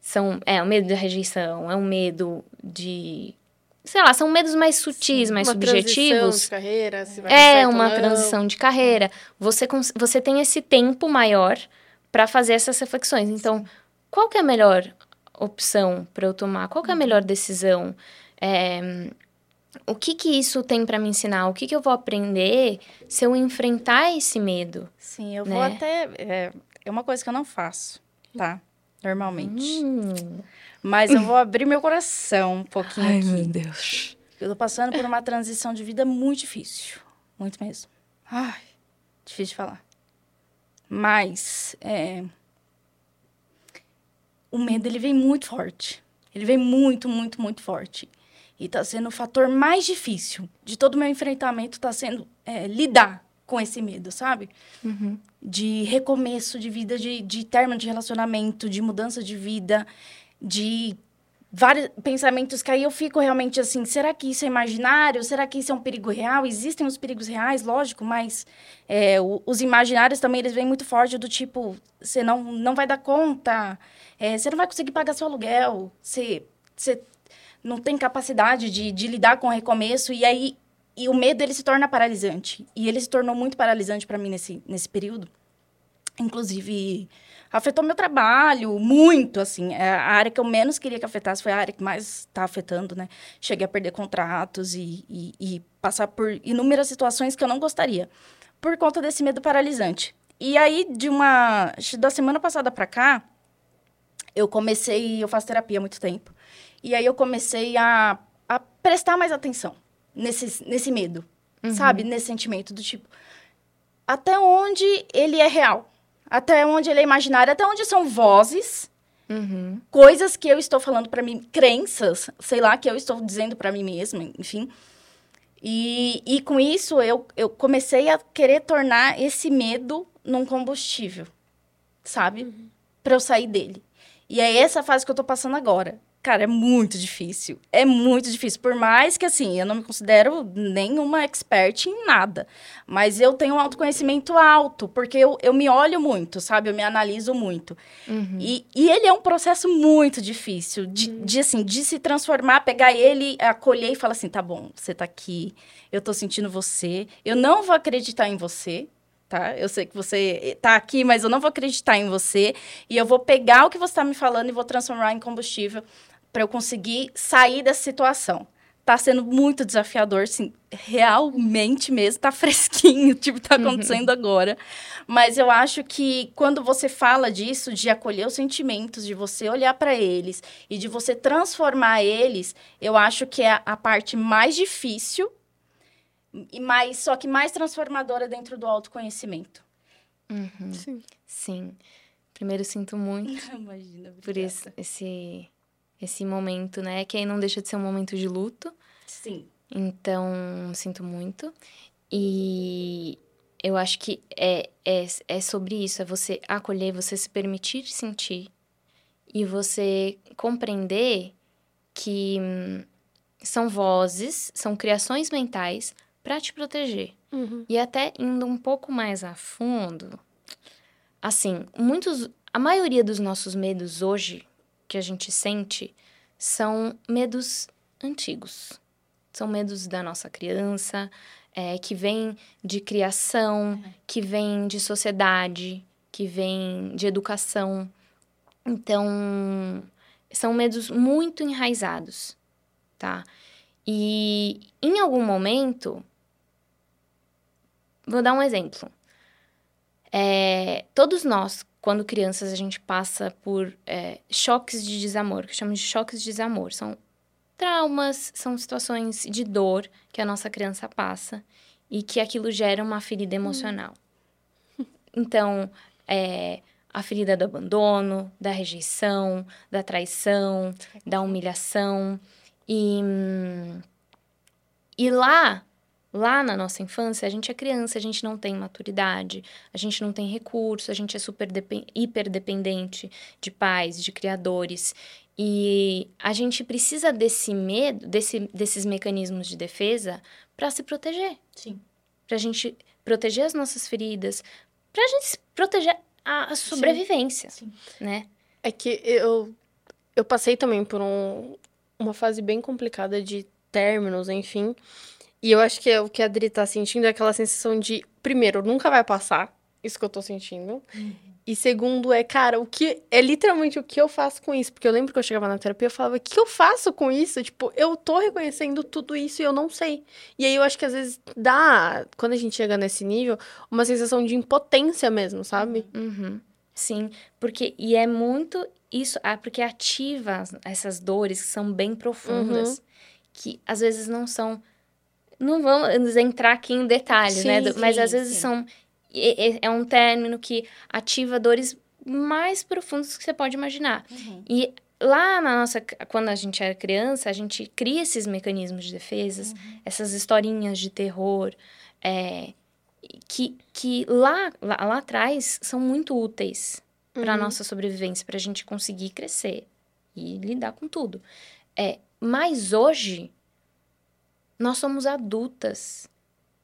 são. É, o medo da rejeição, é um medo de. Sei lá, são medos mais sutis, mais uma transição subjetivos. de carreira, se vai É uma transição de carreira. Você, você tem esse tempo maior para fazer essas reflexões. Então, qual que é a melhor opção para eu tomar? Qual que é a melhor decisão? É, o que que isso tem para me ensinar? O que que eu vou aprender se eu enfrentar esse medo? Sim, eu Né? vou até. É, é uma coisa que eu não faço, tá? Normalmente. Hum. Mas eu vou abrir meu coração um pouquinho aqui. Deus. Eu tô passando por uma transição de vida muito difícil. Muito mesmo. Ai, difícil de falar. Mas, é... O medo, ele vem muito forte. Ele vem muito, muito, muito forte. E tá sendo o fator mais difícil de todo o meu enfrentamento, tá sendo é, lidar com esse medo, sabe? Uhum. de recomeço de vida, de, de término de relacionamento, de mudança de vida, de vários pensamentos que aí eu fico realmente assim, será que isso é imaginário? Será que isso é um perigo real? Existem os perigos reais, lógico, mas é, o- os imaginários também, eles vêm muito forte do tipo, você não, não vai dar conta, é, você não vai conseguir pagar seu aluguel, você, você não tem capacidade de, de lidar com o recomeço, e aí e o medo ele se torna paralisante. E ele se tornou muito paralisante para mim nesse, nesse período. Inclusive, afetou meu trabalho muito, assim. É, A área que eu menos queria que afetasse foi a área que mais está afetando, né? Cheguei a perder contratos e, e, e passar por inúmeras situações que eu não gostaria, por conta desse medo paralisante. E aí, de uma... Da semana passada para cá, eu comecei... Eu faço terapia há muito tempo. E aí, eu comecei a, a prestar mais atenção nesse, nesse medo, sabe? Nesse sentimento do tipo... Até onde ele é real? Até onde ele é imaginário? Até onde são vozes Uhum. coisas que eu estou falando para mim, crenças, sei lá, que eu estou dizendo para mim mesma, enfim. E, e com isso eu, eu comecei a querer tornar esse medo num combustível, sabe? Para eu sair dele. E é essa fase que eu tô passando agora. Cara, é muito difícil. É muito difícil. Por mais que, assim, eu não me considero nenhuma expert em nada. Mas eu tenho um autoconhecimento alto, porque eu, eu me olho muito, sabe? Eu me analiso muito. Uhum. E, e ele é um processo muito difícil de, de, assim, de se transformar, pegar ele, acolher e falar assim, tá bom, você tá aqui, eu tô sentindo você, eu não vou acreditar em você, tá? Eu sei que você tá aqui, mas eu não vou acreditar em você e eu vou pegar o que você tá me falando e vou transformar em combustível para eu conseguir sair dessa situação. Tá sendo muito desafiador, assim, realmente mesmo, tá fresquinho, tipo, tá acontecendo agora. Mas eu acho que quando você fala disso, de acolher os sentimentos, de você olhar para eles e de você transformar eles, eu acho que é a parte mais difícil e mais, só que mais transformadora dentro do autoconhecimento. Uhum. Sim. Sim. Primeiro, sinto muito Imagina, por esse, esse, esse momento, né? Que aí não deixa de ser um momento de luto. Sim. Então, sinto muito. E eu acho que é, é, é sobre isso: é você acolher, você se permitir sentir e você compreender que hum, são vozes, são criações mentais para te proteger. Uhum. E até indo um pouco mais a fundo, assim, muitos, a maioria dos nossos medos hoje que a gente sente são medos antigos. São medos da nossa criança, é, que vem de criação, que vem de sociedade, que vem de educação. Então, são medos muito enraizados, tá? E em algum momento, vou dar um exemplo. É, todos nós, quando crianças, a gente passa por é, choques de desamor, que chamamos de choques de desamor. São traumas, são situações de dor que a nossa criança passa e que aquilo gera uma ferida emocional. Então, é, a ferida do abandono, da rejeição, da traição, da humilhação. E, hum, e lá, Lá na nossa infância, a gente é criança, a gente não tem maturidade, a gente não tem recurso, a gente é super hiperdependente de pais, de criadores. E a gente precisa desse medo, desse, desses mecanismos de defesa para se proteger. Sim. Pra gente proteger as nossas feridas, pra gente proteger a, a sobrevivência, Sim. né? É que eu, eu passei também por um, uma fase bem complicada de términos, enfim. E eu acho que é o que a Adri tá sentindo é aquela sensação de, primeiro, nunca vai passar, isso que eu tô sentindo. E segundo é, cara, o que é literalmente o que eu faço com isso? Porque eu lembro que eu chegava na terapia e eu falava, o que eu faço com isso? Tipo, eu tô reconhecendo tudo isso e eu não sei. E aí eu acho que às vezes dá, quando a gente chega nesse nível, uma sensação de impotência mesmo, sabe? Uhum. Sim, porque e é muito isso, ah, porque ativa as- essas dores que são bem profundas, que às vezes não são não vamos entrar aqui em detalhes, né? Sim, do- Mas sim, às vezes sim. são é, é- um término que ativa dores mais profundas que você pode imaginar. E lá na nossa, quando a gente era criança, a gente cria esses mecanismos de defesas, essas historinhas de terror, é, que, que lá, lá, lá atrás são muito úteis para Uhum. nossa sobrevivência, para a gente conseguir crescer e lidar com tudo. É, mas hoje nós somos adultas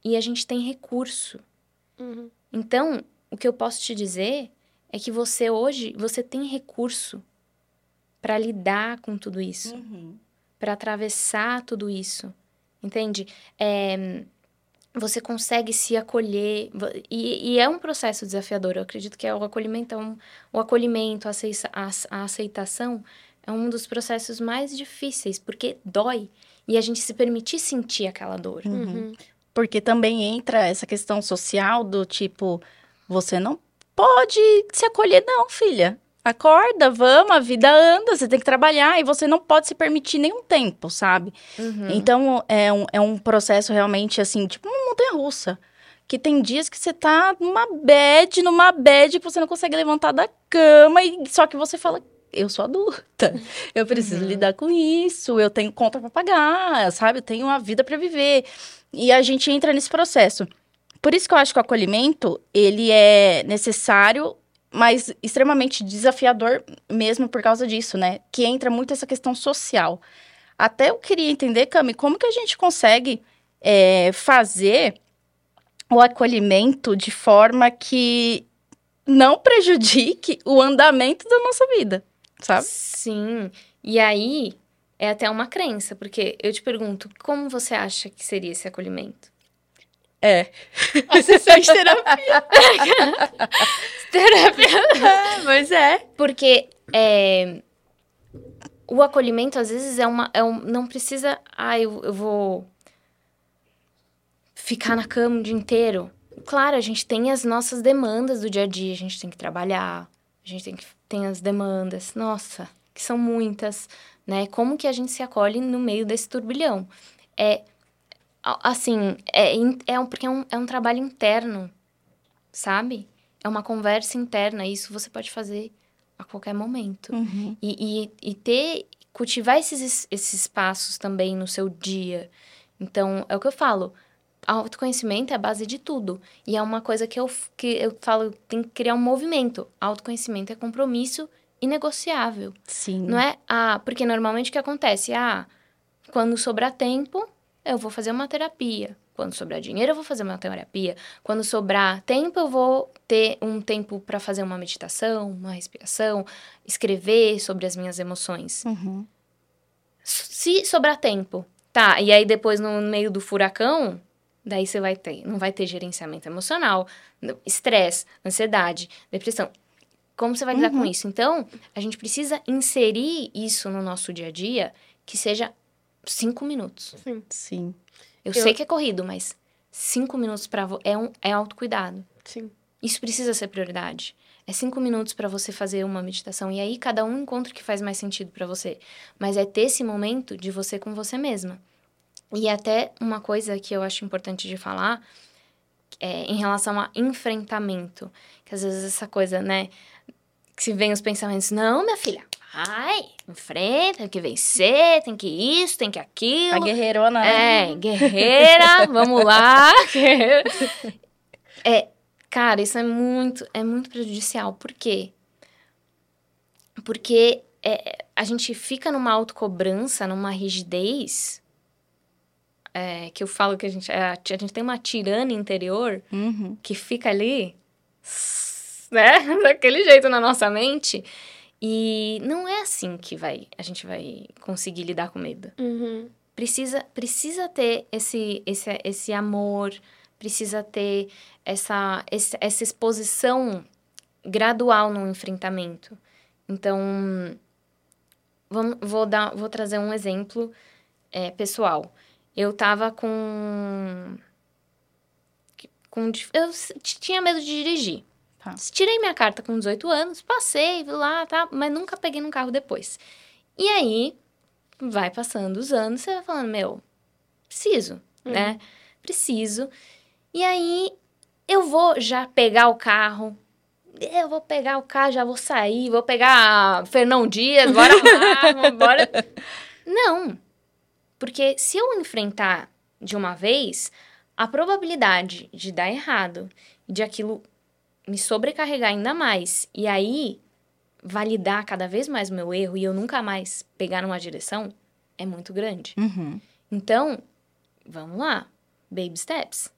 e a gente tem recurso. Uhum. Então, o que eu posso te dizer é que você hoje, você tem recurso para lidar com tudo isso, Uhum. para atravessar tudo isso, entende? É, você consegue se acolher e, e é um processo desafiador. Eu acredito que é o acolhimento, é um- o acolhimento, a aceitação é um dos processos mais difíceis porque dói e a gente se permitir sentir aquela dor. Uhum. Porque também entra essa questão social do tipo, você não pode se acolher, não, filha. Acorda, vamos, a vida anda, você tem que trabalhar e você não pode se permitir nenhum tempo, sabe? Uhum. Então, é um, é um processo realmente assim, tipo uma montanha russa. Que tem dias que você tá numa bad, numa bad, que você não consegue levantar da cama, e só que você fala, eu sou adulta, eu preciso lidar com isso, eu tenho conta pra pagar, sabe? Eu tenho uma vida pra viver. E a gente entra nesse processo. Por isso que eu acho que o acolhimento, ele é necessário, mas extremamente desafiador mesmo por causa disso, né? Que entra muito essa questão social. Até eu queria entender, Cami, como que a gente consegue é, fazer o acolhimento de forma que não prejudique o andamento da nossa vida, sabe? Sim. E aí é até uma crença, porque eu te pergunto, como você acha que seria esse acolhimento? É. A sessão de terapia. É, mas é. Porque é, o acolhimento, às vezes, é uma. É um, não precisa. Ah, eu, eu vou ficar na cama o dia inteiro. Claro, a gente tem as nossas demandas do dia a dia, a gente tem que trabalhar, a gente tem que tem as demandas, nossa, que são muitas, né? Como que a gente se acolhe no meio desse turbilhão? É assim, é, é um, porque é um, é um trabalho interno, sabe? É uma conversa interna, e isso você pode fazer a qualquer momento. Uhum. E, e, e ter, cultivar esses, esses espaços também no seu dia. Então, é o que eu falo. Autoconhecimento é a base de tudo. E é uma coisa que eu, que eu falo, tem que criar um movimento. Autoconhecimento é compromisso inegociável. Sim. Não é, ah, porque normalmente o que acontece? Ah, quando sobrar tempo, eu vou fazer uma terapia. Quando sobrar dinheiro, eu vou fazer uma terapia. Quando sobrar tempo, eu vou ter um tempo para fazer uma meditação, uma respiração, escrever sobre as minhas emoções. Uhum. Se sobrar tempo, tá, e aí depois no meio do furacão, daí você vai ter, não vai ter gerenciamento emocional, estresse, ansiedade, depressão. Como você vai lidar com isso? Então, a gente precisa inserir isso no nosso dia a dia, que seja cinco minutos. Sim. Eu, Eu- sei que é corrido, mas cinco minutos para é um é autocuidado. Sim. Isso precisa ser prioridade. É cinco minutos para você fazer uma meditação. E aí cada um encontra o que faz mais sentido para você. Mas é ter esse momento de você com você mesma. E até uma coisa que eu acho importante de falar é em relação a enfrentamento. Que às vezes essa coisa, né? Que se vem os pensamentos, não, minha filha, vai, enfrenta, tem que vencer, tem que isso, tem que aquilo. A guerreirona, né? É, guerreira, vamos lá. É, cara, isso é muito, é muito prejudicial. Por quê? Porque é, a gente fica numa autocobrança, numa rigidez, é, que eu falo que a gente, é, a gente tem uma tirana interior Uhum. que fica ali, né, daquele jeito na nossa mente. E não é assim que vai, a gente vai conseguir lidar com medo Uhum. precisa precisa ter esse esse, esse amor precisa ter essa, essa exposição gradual no enfrentamento então vamos, vou dar vou trazer um exemplo é, pessoal eu tava com com eu tinha medo de dirigir Tá. tirei minha carta com 18 anos passei fui lá tá mas nunca peguei num carro depois e aí vai passando os anos, você vai falando, meu, preciso, né? Preciso. E aí eu vou já pegar o carro. Eu vou pegar o carro, já vou sair, vou pegar Fernão Dias, bora lá, bora. Não. Porque se eu enfrentar de uma vez, a probabilidade de dar errado e de aquilo me sobrecarregar ainda mais e aí validar cada vez mais o meu erro e eu nunca mais pegar numa direção é muito grande. Uhum. Então, vamos lá, baby steps.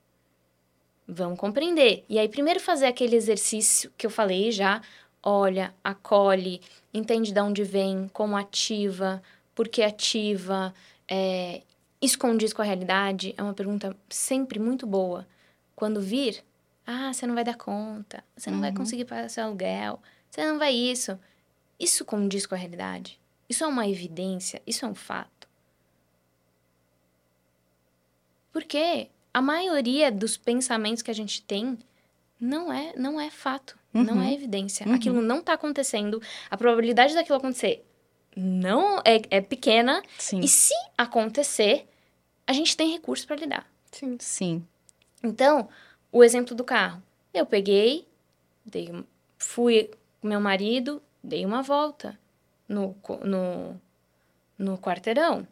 Vamos compreender. E aí, primeiro fazer aquele exercício que eu falei já. Olha, acolhe, entende de onde vem, como ativa, por que ativa, é, isso condiz com a realidade. É uma pergunta sempre muito boa. Quando vir, ah, você não vai dar conta, você não vai Uhum. conseguir pagar seu aluguel, você não vai isso. Isso condiz com a realidade. Isso é uma evidência, isso é um fato. Porque a maioria dos pensamentos que a gente tem não é, não é fato, não Uhum. é evidência. Uhum. Aquilo não está acontecendo. A probabilidade daquilo acontecer não é, é pequena. Sim. E se acontecer, a gente tem recurso para lidar. Sim. Sim. Então, o exemplo do carro. Eu peguei, dei, fui com meu marido, dei uma volta no, no, no quarteirão.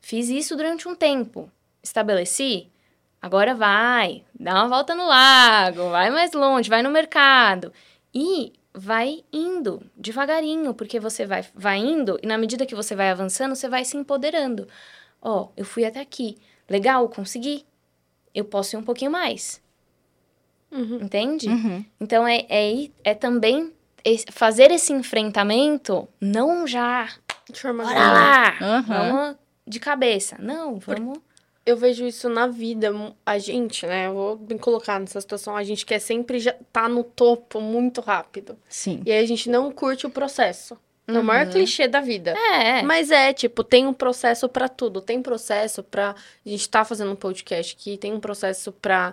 Fiz isso durante um tempo. Estabeleci. Agora vai, dá uma volta no lago, vai mais longe, vai no mercado. E vai indo devagarinho, porque você vai, vai indo e na medida que você vai avançando, você vai se empoderando. Ó, eu fui até aqui. Legal, consegui eu posso ir um pouquinho mais. Uhum. Entende? Uhum. Então, é, é, é também fazer esse enfrentamento, não já, bora lá, Aham. vamos de cabeça. Não, vamos... Eu vejo isso na vida. A gente, né? Eu vou me colocar nessa situação. A gente quer sempre já tá no topo muito rápido. Sim. E aí a gente não curte o processo. É o maior Uhum. clichê da vida. É, Mas é, tipo, tem um processo pra tudo. Tem processo pra. A gente tá fazendo um podcast aqui, tem um processo pra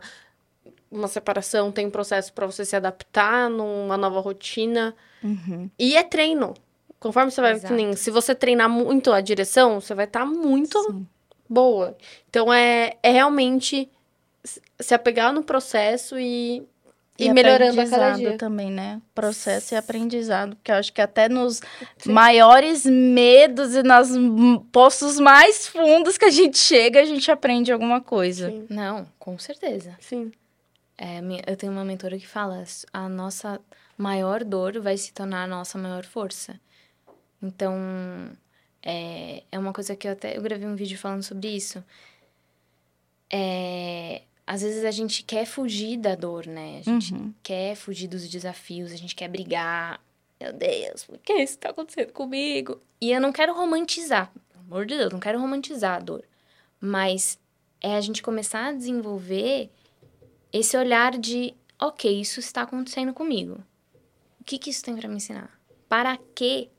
uma separação, tem um processo pra você se adaptar numa nova rotina. Uhum. E é treino. Conforme você vai. Exato. se você treinar muito a direção, você vai estar muito Sim. Boa. Então é, é realmente se- apegar no processo e, e, E melhorando a cada aprendizado dia. também, né? Processo e aprendizado. Porque eu acho que até nos maiores medos e nos poços mais fundos que a gente chega, a gente aprende alguma coisa. Sim, não, com certeza. sim. É, eu tenho uma mentora que fala, a nossa maior dor vai se tornar a nossa maior força. Então, é, é uma coisa que eu até eu gravei um vídeo falando sobre isso. É, às vezes a gente quer fugir da dor, né? A gente Uhum. quer fugir dos desafios, a gente quer brigar. Meu Deus, por que isso tá acontecendo comigo? E eu não quero romantizar, pelo amor de Deus, não quero romantizar a dor. Mas é a gente começar a desenvolver esse olhar de, ok, isso está acontecendo comigo. O que, que isso tem para me ensinar? Para que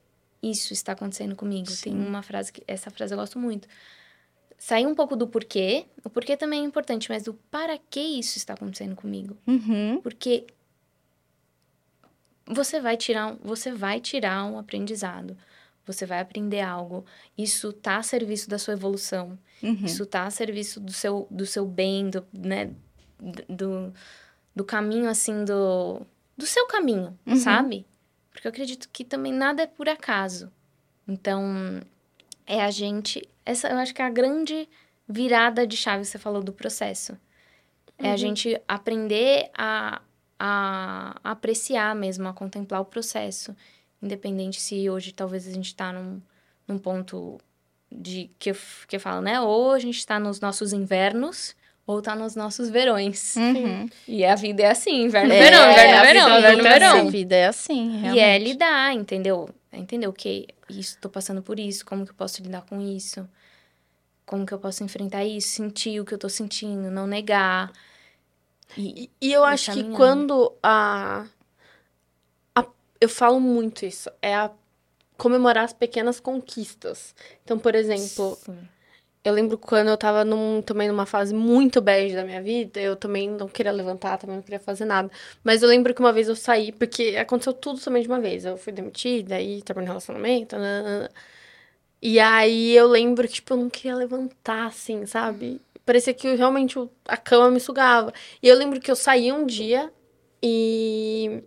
isso está acontecendo comigo? Tem Sim. uma frase que essa frase eu gosto muito. Sair um pouco do porquê, o porquê também é importante, mas do para que isso está acontecendo comigo? Uhum. Porque você vai tirar, um- você vai tirar um aprendizado. Você vai aprender algo. Isso tá a serviço da sua evolução. Uhum. Isso tá a serviço do seu, do seu bem, do, né? Do, do caminho, assim, do... Do seu caminho, Uhum. sabe? Porque eu acredito que também nada é por acaso. Então, é a gente. Essa eu acho que é a grande virada de chave, você falou do processo. É a Uhum. gente aprender a, a apreciar mesmo, a contemplar o processo. Independente se hoje talvez a gente está num, num ponto de que eu, que eu falo, né? Ou a gente está nos nossos invernos, ou tá nos nossos verões. Uhum. E a vida é assim, inverno, É, verão, a inverno, vida verão, inverno, verão. A vida é assim, E é realmente. lidar, entendeu? É entender o que isso, tô passando por isso, como que eu posso lidar com isso, como que eu posso enfrentar isso, sentir o que eu tô sentindo, não negar. E, E, e eu acho que caminhando. quando a, a- Eu falo muito isso. É a comemorar as pequenas conquistas. Então, por exemplo, Sim. Eu lembro quando eu tava num, também numa fase muito bad da minha vida, eu também não queria levantar, também não queria fazer nada. Mas eu lembro que uma vez eu saí, porque aconteceu tudo também de uma vez. Eu fui demitida, aí terminei o relacionamento, nananana. E aí eu lembro que, tipo, eu não queria levantar, assim, sabe? Parecia que realmente o- a cama me sugava. E eu lembro que eu saí um dia e...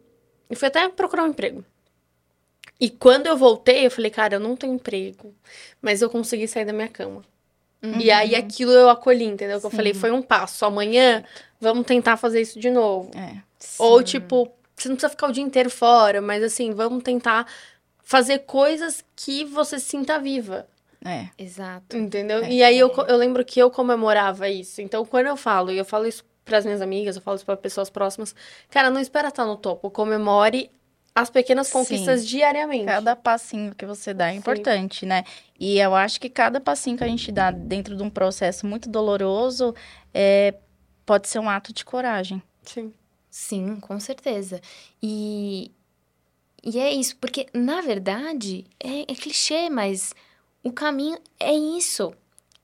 e fui até procurar um emprego. E quando eu voltei, eu falei, cara, eu não tenho emprego, mas eu consegui sair da minha cama. E aí aquilo eu acolhi, entendeu? Que eu falei, foi um passo. Amanhã vamos tentar fazer isso de novo. É. Ou tipo, você não precisa ficar o dia inteiro fora, mas assim, vamos tentar fazer coisas que você se sinta viva. É. Exato. Entendeu? É. E aí eu, eu lembro que eu comemorava isso. Então, quando eu falo, e eu falo isso pras minhas amigas, eu falo isso pra pessoas próximas, cara, não espera estar no topo. Comemore as pequenas Sim. conquistas diariamente. Cada passinho que você dá é Sim. importante, né? E eu acho que cada passinho que a gente dá dentro de um processo muito doloroso é, pode ser um ato de coragem. Sim. Sim, com certeza. E, e é isso, porque na verdade é, é clichê, mas o caminho é isso.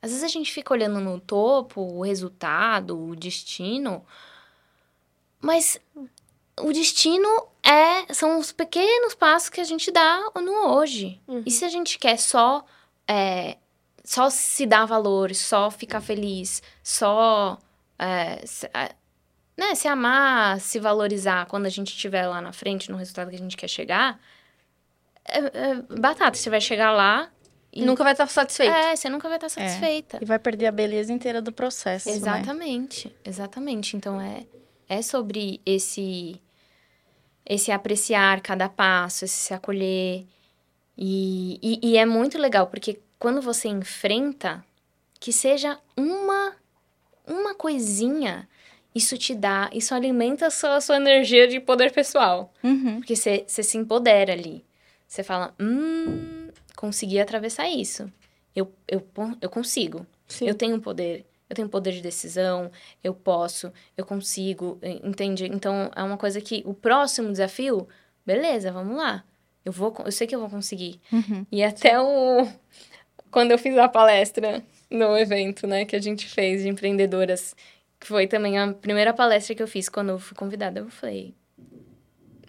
Às vezes a gente fica olhando no topo, o resultado, o destino, mas o destino é são os pequenos passos que a gente dá no hoje. Uhum. E se a gente quer só é, só se dar valor, só ficar feliz, só é, se, é, né, se amar, se valorizar quando a gente estiver lá na frente no resultado que a gente quer chegar, é, é batata. Você vai chegar lá e Nunca vai estar satisfeito. é, você nunca vai estar satisfeita. E vai perder a beleza inteira do processo, né? Exatamente, exatamente. Então é, é sobre esse esse apreciar cada passo, esse se acolher. E, e, e é muito legal, porque quando você enfrenta, que seja uma, uma coisinha, isso te dá, isso alimenta a sua, a sua energia de poder pessoal. Uhum. Porque você se empodera ali. Você fala, hum, consegui atravessar isso. Eu, eu, eu consigo. Sim. Eu tenho poder. Eu tenho poder de decisão, eu posso, eu consigo, en- entende? Então, é uma coisa que o próximo desafio, beleza, vamos lá. Eu vou, eu sei que eu vou conseguir. Uhum. E até o quando eu fiz a palestra no evento, né, que a gente fez de empreendedoras, que foi também a primeira palestra que eu fiz quando eu fui convidada, eu falei,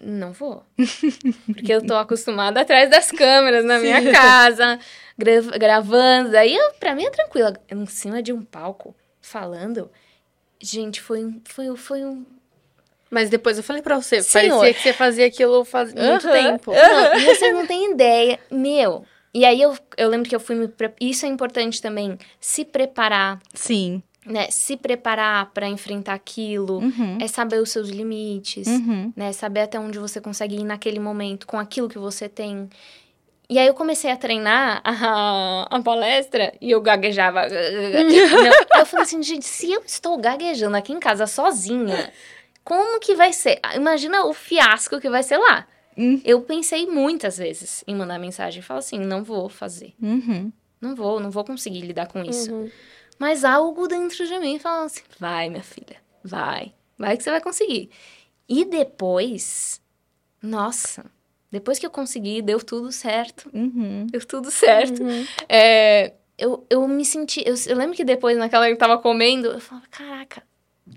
não vou. Porque eu tô acostumada atrás das câmeras na minha casa, gra- gravando. Daí, eu, pra mim, é tranquila. Em cima de um palco, falando. Gente, foi, um- foi, foi um. Mas depois eu falei pra você, Senhor. parecia que você fazia aquilo faz muito tempo. Não, e você não tem ideia. Meu. E aí, eu, eu lembro que eu fui me. pre- Isso é importante também. Se preparar, Sim. Né? Se preparar pra enfrentar aquilo. Uhum. É saber os seus limites. Uhum. né? Saber até onde você consegue ir naquele momento com aquilo que você tem. E aí eu comecei a treinar a, a palestra e eu gaguejava. Não, eu falei assim, gente, se eu estou gaguejando aqui em casa sozinha, como que vai ser? Ah, Imagina o fiasco que vai ser lá. Hum. Eu pensei muitas vezes em mandar mensagem e falar assim, não vou fazer. Uhum. Não vou, não vou conseguir lidar com isso. Uhum. Mas algo dentro de mim falando assim: vai, minha filha, vai. Vai que você vai conseguir. E depois, nossa, depois que eu consegui, deu tudo certo. Uhum. Deu tudo certo. Uhum. É, eu, eu me senti. Eu, eu lembro que depois, naquela que eu tava comendo, eu falava: caraca,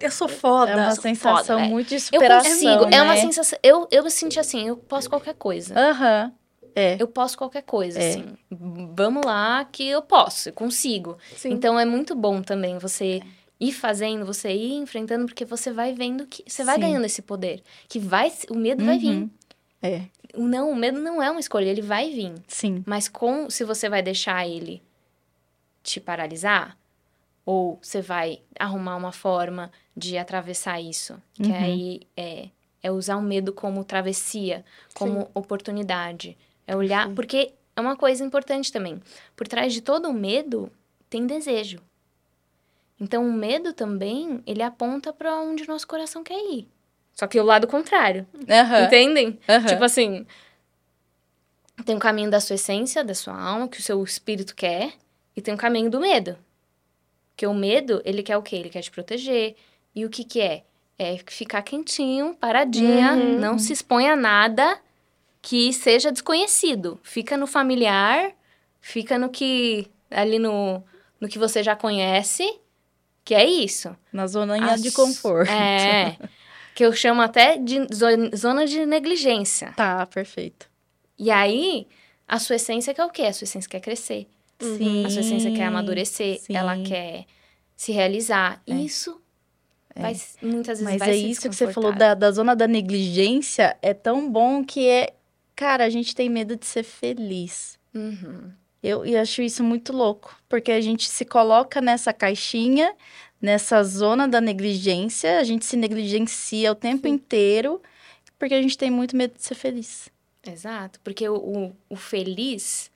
Eu sou foda. É uma sensação foda, velho. muito de eu superação, consigo. né? É uma sensação. Eu, eu me senti assim: eu posso qualquer coisa. Aham. É. Eu posso qualquer coisa, É. assim. Vamos lá que eu posso, eu consigo. Sim. Então é muito bom também você ir fazendo, você ir enfrentando, porque você vai vendo que você vai Sim. ganhando esse poder. Que vai, o medo vai vir. Uhum. É, Não, o medo não é uma escolha, ele vai vir. sim. Mas com se você vai deixar ele te paralisar, ou você vai arrumar uma forma de atravessar isso, que Uhum. aí é, é usar o medo como travessia, como oportunidade. É olhar. Porque é uma coisa importante também. Por trás de todo o medo tem desejo. Então o medo também, ele aponta para onde nosso coração quer ir. Só que o lado contrário. Aham, Entendem? aham. Tipo assim, tem um caminho da sua essência, da sua alma, que o seu espírito quer, e tem um caminho do medo. Porque o medo, ele quer o quê? Ele quer te proteger. E o que que é? É ficar quentinho, paradinha, Uhum. não se exponha a nada que seja desconhecido. Fica no familiar, fica no que ali no, no que você já conhece, que é isso. Na zoninha As- de conforto. É. que eu chamo até de zo- zona de negligência. Tá, perfeito. E aí, a sua essência quer o quê? A sua essência quer crescer. Sim. A sua essência quer amadurecer. sim. Ela quer se realizar. É. Isso vai, muitas vezes Mas é isso que você falou da, da zona da negligência. É tão bom que é. Cara, a gente tem medo de ser feliz. Uhum. Eu, eu acho isso muito louco, porque a gente se coloca nessa caixinha, nessa zona da negligência, a gente se negligencia o tempo inteiro, porque a gente tem muito medo de ser feliz. Exato. Porque o, o, o feliz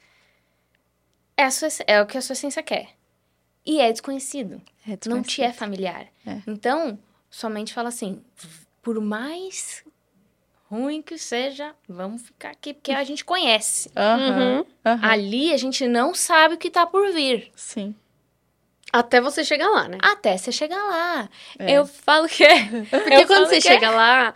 é, sua, é o que a sua essência quer. E é desconhecido. É Não te é desconhecido. familiar. É. Então, somente fala assim: por mais ruim que seja, vamos ficar aqui, porque a gente conhece. Uhum. aham. Ali a gente não sabe o que tá por vir. Sim. Até você chegar lá, né? Até você chegar lá. É. Eu falo que é. Porque eu quando você que é. chega lá,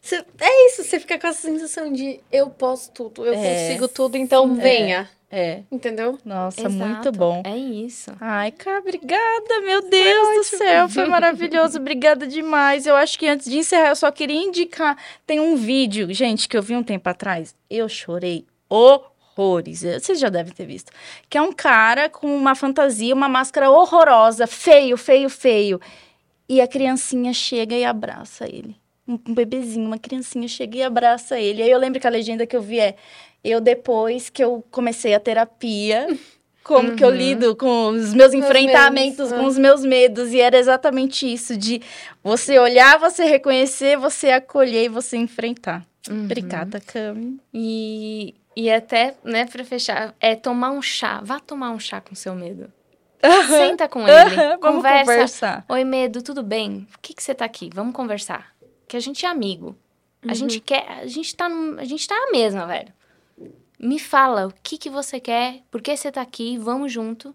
você- é isso, você fica com essa sensação de eu posso tudo, eu É. consigo tudo, então venha. É. Entendeu? Nossa, Exato, muito bom. É isso. Ai, cara, obrigada, meu Deus do céu, foi maravilhoso, obrigada demais. Eu acho que antes de encerrar, eu só queria indicar, tem um vídeo, gente, que eu vi um tempo atrás, eu chorei horrores, vocês já devem ter visto, que é um cara com uma fantasia, uma máscara horrorosa, feio, feio, feio, e a criancinha chega e abraça ele. Um bebezinho, uma criancinha chega e abraça ele. Aí eu lembro que a legenda que eu vi é eu depois que eu comecei a terapia, como que eu Uhum. lido com os meus enfrentamentos, medos, com é. os meus medos. E era exatamente isso, de você olhar, você reconhecer, você acolher e você enfrentar. Uhum. Obrigada, Cami. E, e até, né, pra fechar, é tomar um chá. Vá tomar um chá com seu medo. Senta com ele. Vamos conversa. conversar. Oi, medo, tudo bem? Por que, que você tá aqui? Vamos conversar. Que a gente é amigo. A Uhum. gente quer. A gente tá. a gente tá a mesma, velho. Me fala o que, que você quer, por que você tá aqui, vamos junto.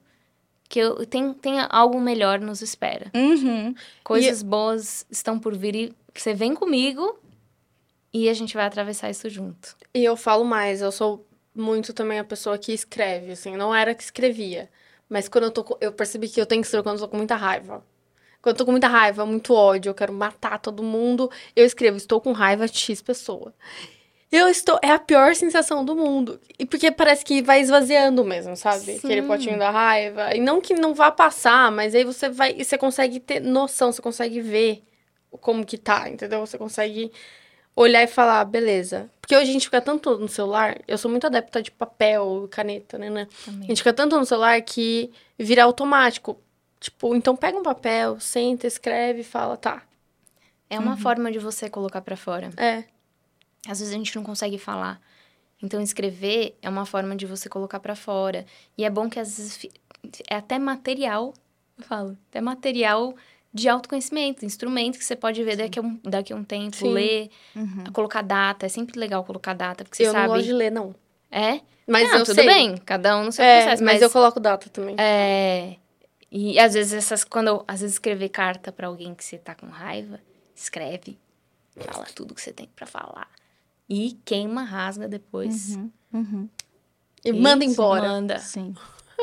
Que eu, tem, tem algo melhor nos espera. Uhum. Coisas boas estão por vir e você vem comigo e a gente vai atravessar isso junto. E eu falo mais, eu sou muito também a pessoa que escreve, assim, não era que escrevia. Mas quando eu tô. Eu percebi que eu tenho que escrever quando eu tô com muita raiva. Quando eu tô com muita raiva, muito ódio, eu quero matar todo mundo, eu escrevo, estou com raiva de X pessoa. Eu estou. É a pior sensação do mundo. E porque parece que vai esvaziando mesmo, sabe? Aquele Sim. potinho da raiva. E não que não vá passar, mas aí você vai. e Você consegue ter noção, você consegue ver como que tá, entendeu? Você consegue olhar e falar, "Ah, beleza. Porque hoje a gente fica tanto no celular, eu sou muito adepta de papel, caneta, né? né? A gente fica tanto no celular que vira automático. Tipo, então pega um papel, senta, escreve e fala, tá. É uma forma de você colocar pra fora. É. Às vezes a gente não consegue falar. Então, escrever é uma forma de você colocar pra fora. E é bom que às vezes é até material, eu falo, até material de autoconhecimento, instrumento que você pode ver daqui a um, daqui a um tempo, Sim. ler, Uhum. colocar data. É sempre legal colocar data, porque você eu sabe. não gosto de ler, não. É? Mas não, eu tudo sei. bem, cada um no seu É, processo. mas, eu coloco data também. É. E às vezes essas. Quando eu, às vezes escrever carta pra alguém que você tá com raiva, escreve. Fala tudo que você tem pra falar. E queima, rasga depois. Uhum. Uhum. E manda Isso, embora. Manda. Sim.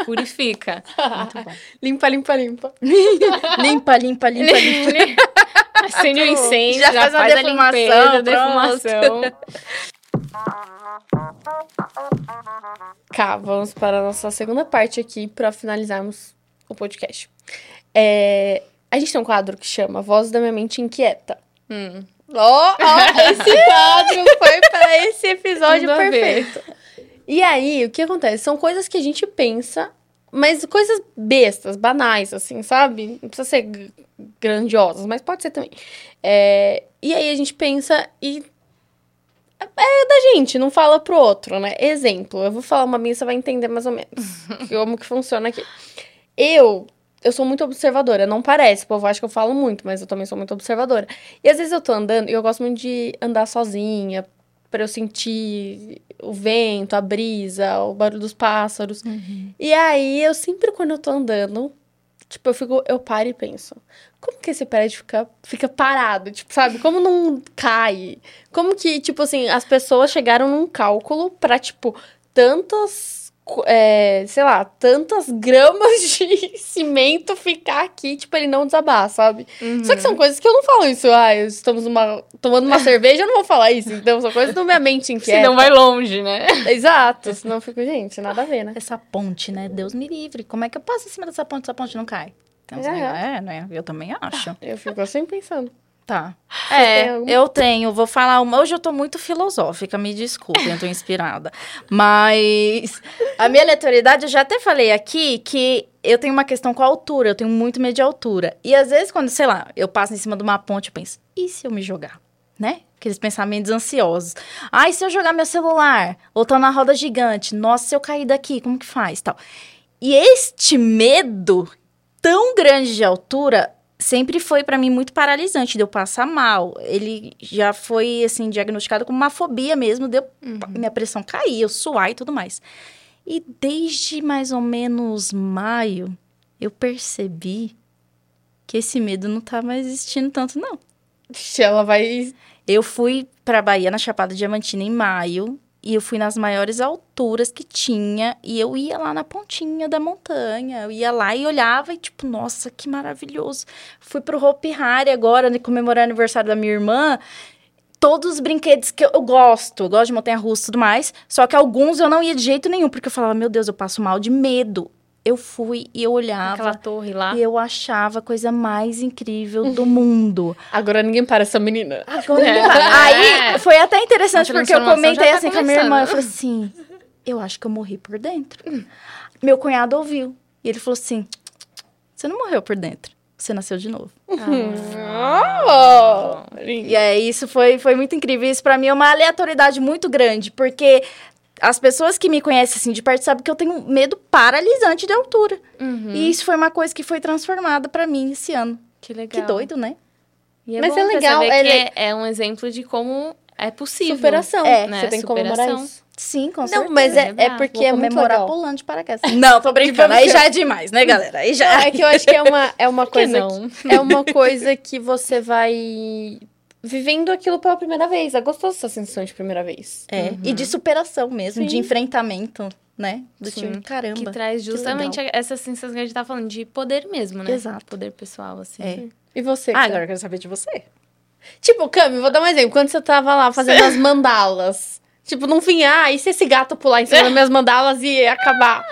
Purifica. Muito bom. Limpa, limpa, limpa. limpa, limpa, limpa, limpa. Acende o incêndio, Já já, faz faz, a defumação, a defumação. Cá, vamos para a nossa segunda parte aqui para finalizarmos o podcast. É, a gente tem um quadro que chama Voz da Minha Mente Inquieta. Hum, Ó, ó, esse quadro foi para esse episódio Tudo perfeito. E aí, o que acontece? São coisas que a gente pensa, mas coisas bestas, banais, assim, sabe? Não precisa ser grandiosas, mas pode ser também. É, e aí a gente pensa e. É da gente, não fala pro outro, né? Exemplo, eu vou falar uma minha, você vai entender mais ou menos como que funciona aqui. Eu, eu sou muito observadora, não parece, o povo acha que eu falo muito, mas eu também sou muito observadora. E às vezes eu tô andando, e eu gosto muito de andar sozinha, pra eu sentir o vento, a brisa, o barulho dos pássaros. E aí, eu sempre quando eu tô andando, tipo, eu fico, eu paro e penso, como que esse prédio fica, fica parado? Tipo, sabe? Como não cai? Como que, tipo assim, as pessoas chegaram num cálculo pra, tipo, tantas, é, sei lá, tantas gramas de cimento ficar aqui, tipo, ele não desabar, sabe? Só que são coisas que eu não falo isso. Ah, estamos numa, tomando uma cerveja, eu não vou falar isso. Então, são coisas da minha mente inquieta. Senão vai longe, né? Exato, senão eu fico, gente, nada a ver, né? Essa ponte, né? Deus me livre. Como é que eu passo em cima dessa ponte se essa ponte não cai? Uns É. é, né? Eu também acho. Eu fico assim pensando. Tá. tem É, alguma? eu tenho. Vou falar uma. Hoje eu tô muito filosófica, me desculpem, eu tô inspirada. Mas a minha aleatoriedade, eu já até falei aqui que eu tenho uma questão com a altura, eu tenho muito medo de altura. E às vezes, quando, sei lá, eu passo em cima de uma ponte, eu penso, e se eu me jogar? Né? Aqueles pensamentos ansiosos. Ai, se eu jogar meu celular? Ou tô na roda gigante? Nossa, se eu cair daqui, como que faz? Tal. E este medo tão grande de altura sempre foi pra mim muito paralisante, de eu passar mal. Ele já foi assim diagnosticado como uma fobia mesmo, deu minha pressão cair, eu suar e tudo mais. E desde mais ou menos maio, eu percebi que esse medo não tá mais existindo tanto não. Ixi, Ela vai. Eu fui pra Bahia na Chapada Diamantina em maio e eu fui nas maiores alturas que tinha e eu ia lá na pontinha da montanha. Eu ia lá e olhava e tipo, nossa, que maravilhoso. Fui pro Hopi Hari agora, né, comemorar o aniversário da minha irmã. Todos os brinquedos que eu, eu gosto, eu gosto de montanha-russa e tudo mais, só que alguns eu não ia de jeito nenhum, porque eu falava, meu Deus, eu passo mal de medo. Eu fui e eu olhava Aquela torre lá. e eu achava a coisa mais incrível do mundo. Agora ninguém para essa menina. Agora, É. Aí foi até interessante porque eu comentei tá assim com a minha irmã. Eu falei assim: eu acho que eu morri por dentro. Meu cunhado ouviu. E ele falou assim: você não morreu por dentro. Você nasceu de novo. Oh, E aí, isso foi, foi muito incrível. Isso pra mim é uma aleatoriedade muito grande, porque as pessoas que me conhecem assim de perto sabem que eu tenho medo paralisante de altura. Uhum. E isso foi uma coisa que foi transformada pra mim esse ano. Que legal. Que doido, né? E é Mas bom é legal, é que le- é, um exemplo de como é possível. superação. É, você tem que comemorar superação. isso. Sim, com Não, certeza. mas é, é porque Vou é muito legal. pulando de paraquedas. Não, tô brincando. Aí já é demais, né, galera? Aí já Não, é que eu acho que é uma, é uma que coisa. não? que- é uma coisa que você vai vivendo aquilo pela primeira vez. É gostoso essa sensação de primeira vez. É, e de superação mesmo, de Sim. enfrentamento, né? Do Sim. time, caramba. Que traz justamente essa sensação que a gente tá falando de poder mesmo, né? Exato. Poder pessoal, assim. É. E você? Ah, agora eu quero saber de você. Tipo, Cami, vou dar um exemplo. Quando você tava lá fazendo as mandalas. Tipo, não vinha, ah, e se esse gato pular em cima das minhas mandalas e acabar?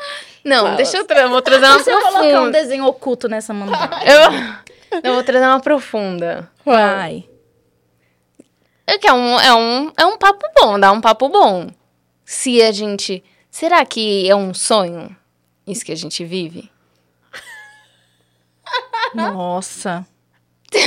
Não, Fala. deixa eu tra vou trazer uma eu colocar um profunda. desenho oculto nessa mandala? Eu... eu vou trazer uma profunda. Vai. É que é um, é, um, é um papo bom, dá um papo bom. Se a gente. Será que é um sonho isso que a gente vive? Nossa.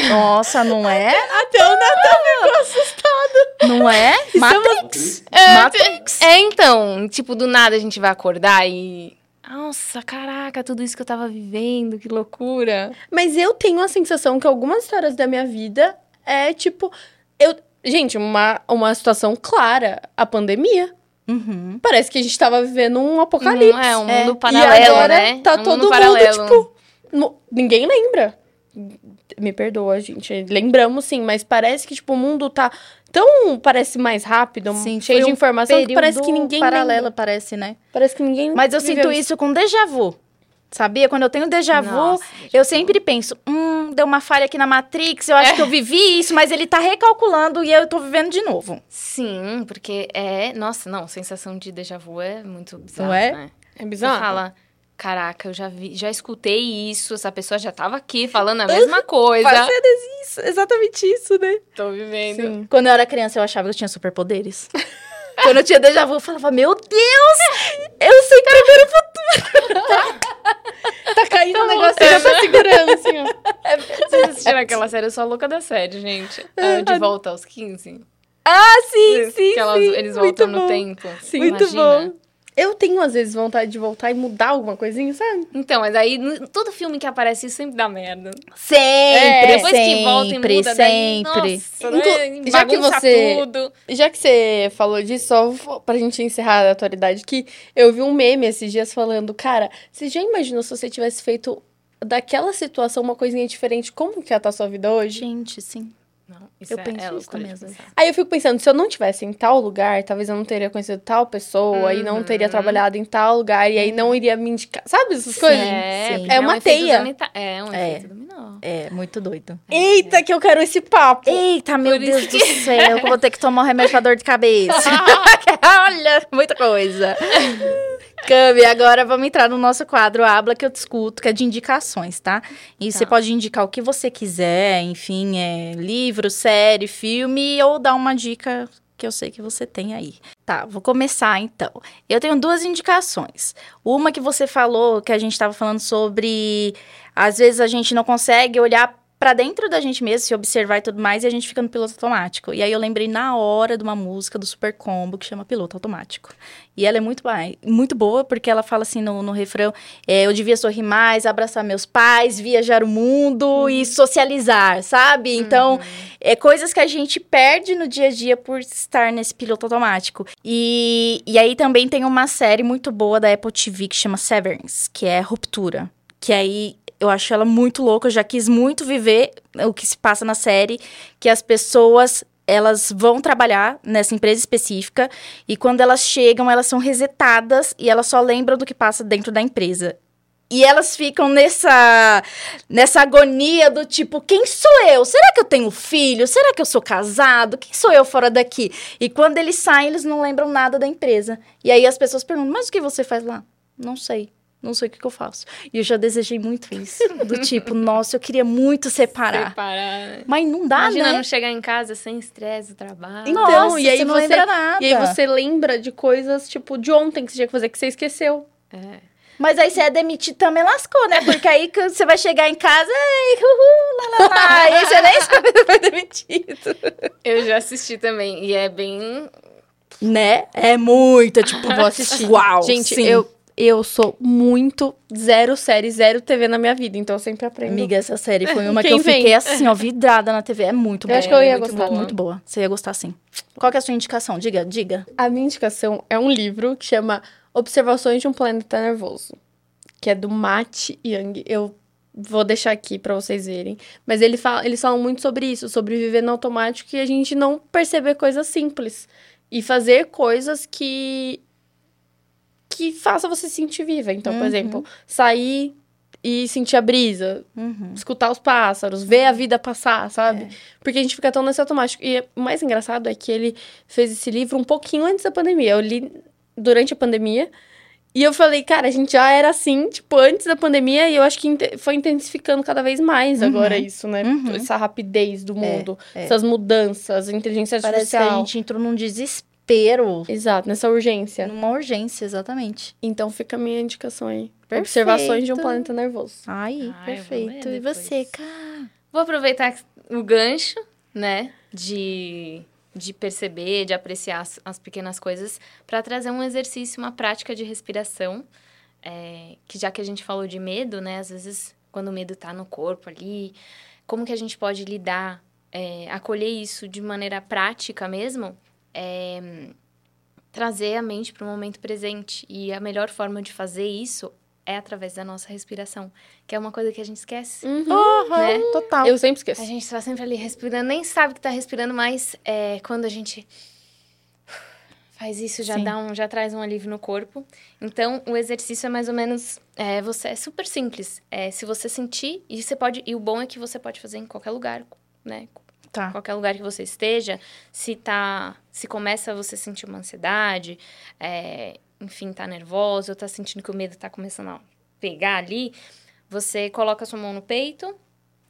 Nossa, não é? Até o Natan ficou assustado. Não é? Matrix. É, Matrix. É, então, tipo, do nada a gente vai acordar e. Nossa, caraca, tudo isso que eu tava vivendo, que loucura. Mas eu tenho a sensação que algumas histórias da minha vida é tipo. Eu, gente, uma, uma situação clara, a pandemia. Uhum. Parece que a gente tava vivendo um apocalipse. Não é um É. mundo e paralelo, agora né? tá É um todo mundo mundo, tipo. no- ninguém lembra. Me perdoa, gente. Lembramos sim, mas parece que, tipo, o mundo tá tão. Parece mais rápido, Sim, cheio de um informação, que parece que ninguém paralelo, lembra. parece, né? Parece que ninguém. Mas eu sinto isso com déjà vu. Sabia? Quando eu tenho déjà vu, Nossa, eu sempre penso, hum, deu uma falha aqui na Matrix, eu acho que eu vivi isso, mas ele tá recalculando e eu tô vivendo de novo. Sim, porque é. Nossa, não, sensação de déjà vu é muito bizarro. Não é? Né? É Você bizarro. fala, caraca, eu já vi, já escutei isso, essa pessoa já tava aqui falando a mesma coisa. Fazendo isso, exatamente isso, né? Tô vivendo. Sim. Quando eu era criança, eu achava que eu tinha superpoderes. Quando eu tinha déjà vu, eu falava, meu Deus, eu sei prever o futuro. Tá caindo o negócio, já tá segurando, assim, ó. Vocês assistiram aquela série? Eu sou a louca da série, gente. Ah, de volta aos 15. Ah, sim, sim, que elas- sim. eles Muito voltam no bom. tempo. Sim. Muito bom. Eu tenho, às vezes, vontade de voltar e mudar alguma coisinha, sabe? Então, mas aí, todo filme que aparece isso sempre dá merda. Sempre, É, depois sempre, que volta e muda, daí, sempre. nossa, Inclu- né, já que você- tudo. Já que você falou disso, só pra gente encerrar a atualidade aqui, eu vi um meme esses dias falando, cara, você já imaginou se você tivesse feito daquela situação uma coisinha diferente, como que ia estar a sua vida hoje? Gente, sim. Não, isso Eu é, penso é isso. Aí eu fico pensando, se eu não tivesse em tal lugar, talvez eu não teria conhecido tal pessoa e não teria Uhum. trabalhado em tal lugar e aí não iria me indicar. Sabe essas coisas? É, sim. porque É uma um efeito teia. É, um É. efeito dominó. É, muito doido. Eita, que eu quero esse papo! Eita, meu Por Deus isso do céu, eu vou ter que tomar um remédio pra dor de cabeça. Olha, muita coisa. Cami, agora vamos entrar no nosso quadro Habla que eu discuto, que é de indicações, tá? E Tá. você pode indicar o que você quiser, enfim, é livro, série, filme, ou dar uma dica que eu sei que você tem aí. Tá, vou começar então. Eu tenho duas indicações. Uma que você falou, que a gente estava falando sobre. Às vezes a gente não consegue olhar pra dentro da gente mesmo, se observar e tudo mais, e a gente fica no piloto automático. E aí eu lembrei na hora de uma música do Super Combo que chama Piloto Automático. E ela é muito, muito boa, porque ela fala assim no, no refrão: é, eu devia sorrir mais, abraçar meus pais, viajar o mundo e socializar, sabe? Então, é coisas que a gente perde no dia a dia por estar nesse piloto automático. E, e aí também tem uma série muito boa da Apple TV que chama Severance, que é Ruptura. Que aí eu acho ela muito louca, eu já quis muito viver o que se passa na série, que as pessoas elas vão trabalhar nessa empresa específica e quando elas chegam, elas são resetadas e elas só lembram do que passa dentro da empresa. E elas ficam nessa nessa agonia do tipo, quem sou eu? Será que eu tenho filho? Será que eu sou casado? Quem sou eu fora daqui? E quando eles saem, eles não lembram nada da empresa. E aí as pessoas perguntam: "Mas o que você faz lá?" Não sei. Não sei o que, que eu faço. E eu já desejei muito isso. Do tipo, nossa, eu queria muito separar. Separar. Mas não dá, Imagina né? não chegar em casa sem estresse do trabalho. Então, Nossa, e aí você não você- lembra nada. E aí você lembra de coisas, tipo, de ontem que você tinha que fazer que você esqueceu. É. Mas aí você é demitido também lascou, né? Porque aí que você vai chegar em casa, ei, uhul, lá, lá, lá. E aí você nem sabe que foi demitido. Eu já assisti também. E é bem. Né? É muito, tipo, vou assistir. Uau, Gente, sim. eu, eu sou muito zero série, zero TV na minha vida, então eu sempre aprendo. Amiga, essa série foi uma que eu vem? fiquei assim, ó, vidrada na TV. É muito Eu boa. acho que eu ia muito gostar. Boa, muito boa. Você ia gostar, sim. Qual que é a sua indicação? Diga, diga. A minha indicação é um livro que chama Observações de um Planeta Nervoso, que é do Matt Young. Eu vou deixar aqui pra vocês verem. Mas ele fala, eles falam muito sobre isso, sobre viver no automático e a gente não perceber coisas simples. E fazer coisas que. Que faça você se sentir viva. Então, por Uhum. exemplo, sair e sentir a brisa, Uhum. escutar os pássaros, ver a vida passar, sabe? Porque a gente fica tão nesse automático. E o mais engraçado é que ele fez esse livro um pouquinho antes da pandemia. Eu li durante a pandemia. E eu falei, cara, a gente já era assim, tipo, antes da pandemia, e eu acho que foi intensificando cada vez mais Uhum. agora isso, né? Uhum. Essa rapidez do mundo, é. essas mudanças, a inteligência Parece que a artificial. gente entrou num desespero. Exato, nessa urgência. Numa urgência, exatamente. Então fica a minha indicação aí. Perfeito. Observações de um planeta nervoso. Ai, vou perfeito. E você, cara? Vou aproveitar o gancho, né? De, de perceber, de apreciar as, as pequenas coisas, para trazer um exercício, uma prática de respiração. é, que já que a gente falou de medo, né? Às vezes, quando o medo tá no corpo ali, como que a gente pode lidar, é, acolher isso de maneira prática mesmo? É, trazer a mente para o momento presente. E a melhor forma de fazer isso é através da nossa respiração, que é uma coisa que a gente esquece. né? Total. Eu sempre esqueço. A gente tá sempre ali respirando, nem sabe que tá respirando, mas é, quando a gente faz isso, já Sim. dá um, já traz um alívio no corpo. Então, o exercício é mais ou menos, é, você é super simples. É, se você sentir, e você pode, e o bom é que você pode fazer em qualquer lugar, né? Tá. Qualquer lugar que você esteja, se tá, se começa a você sentir uma ansiedade, é, enfim, tá nervosa, ou tá sentindo que o medo tá começando a pegar ali, você coloca a sua mão no peito,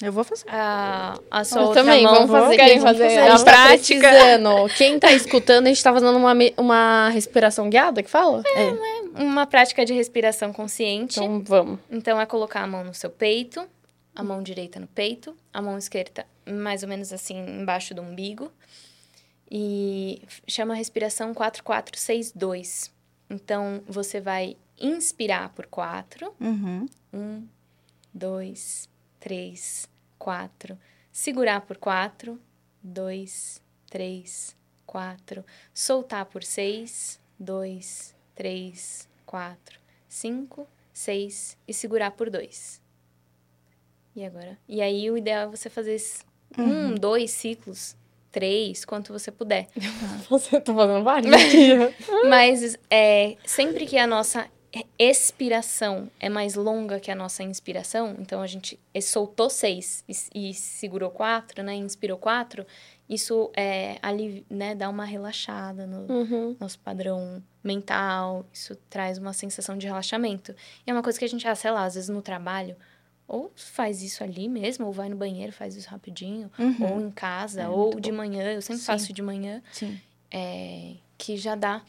Eu vou fazer. a, a sua Eu outra também, mão... vamos fazer. Querem vamos fazer? A A tá prática. precisando. Quem tá escutando, a gente tá fazendo uma, uma respiração guiada, que fala? Uma prática de respiração consciente. Então, vamos. Então, é colocar a mão no seu peito, a mão direita no peito, a mão esquerda mais ou menos assim embaixo do umbigo. E chama a respiração 4462. Então, você vai inspirar por 4. Uhum. Um, dois, três, quatro. Segurar por quatro. Dois, três, quatro. Soltar por seis. Dois, três, quatro, cinco, seis. E segurar por dois. E agora? E aí, o ideal é você fazer esse- um, dois ciclos. Três, quanto você puder. Você tá fazendo vários. Mas é, sempre que a nossa expiração é mais longa que a nossa inspiração, então a gente soltou seis e, e segurou quatro, né? Inspirou quatro, isso é, ali, né, dá uma relaxada no Uhum. nosso padrão mental, isso traz uma sensação de relaxamento. E é uma coisa que a gente, ah, sei lá, às vezes no trabalho, ou faz isso ali mesmo, ou vai no banheiro, faz isso rapidinho, Uhum. ou em casa, É, ou de manhã, eu sempre Sim. faço de manhã Sim. é, que já dá.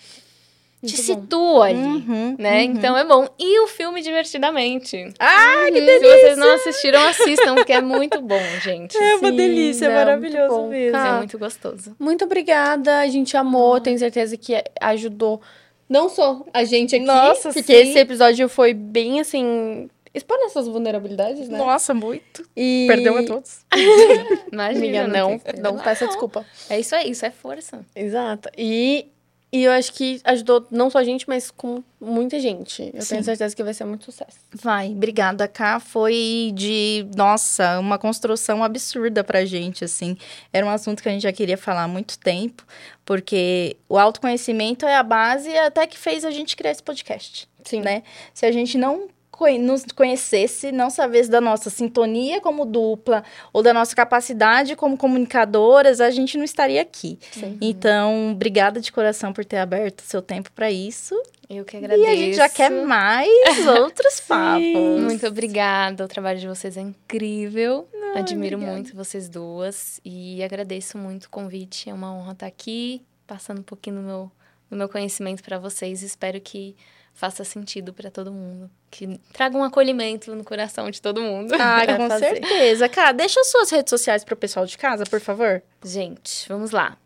Muito te bom. situa ali, Uhum, né? uhum. Então é bom. E o filme Divertidamente. Ah, que Se delícia! vocês não assistiram, assistam, porque é muito bom, gente. É uma Sim, delícia, é maravilhoso muito bom. mesmo. É muito gostoso. Muito obrigada, a gente amou, tenho certeza que ajudou não só a gente aqui, Nossa, porque sim. esse episódio foi bem assim, expor nossas vulnerabilidades, né? Nossa, muito. E... Perdeu a todos. Imagina. Amiga, não, que- não peça desculpa. É isso aí, isso é força. Exato. E, e eu acho que ajudou não só a gente, mas com muita gente. Eu Sim. tenho certeza que vai ser muito sucesso. Vai, obrigada, Cá. Foi de, nossa, uma construção absurda pra gente, assim. Era um assunto que a gente já queria falar há muito tempo, porque o autoconhecimento é a base até que fez a gente criar esse podcast, Sim. né? Se a gente não conhe- nos conhecesse, não sabesse da nossa sintonia como dupla ou da nossa capacidade como comunicadoras, a gente não estaria aqui. Sim. Então, obrigada de coração por ter aberto seu tempo para isso. Eu que agradeço. E a gente já quer mais outros papos. Muito obrigada. O trabalho de vocês é incrível. Admiro obrigada. muito vocês duas. E agradeço muito o convite. É uma honra estar aqui, passando um pouquinho do meu, do meu conhecimento para vocês. Espero que faça sentido para todo mundo. Que traga um acolhimento no coração de todo mundo. Ah, Vai com fazer. certeza. Cara, deixa as suas redes sociais pro pessoal de casa, por favor. Gente, vamos lá.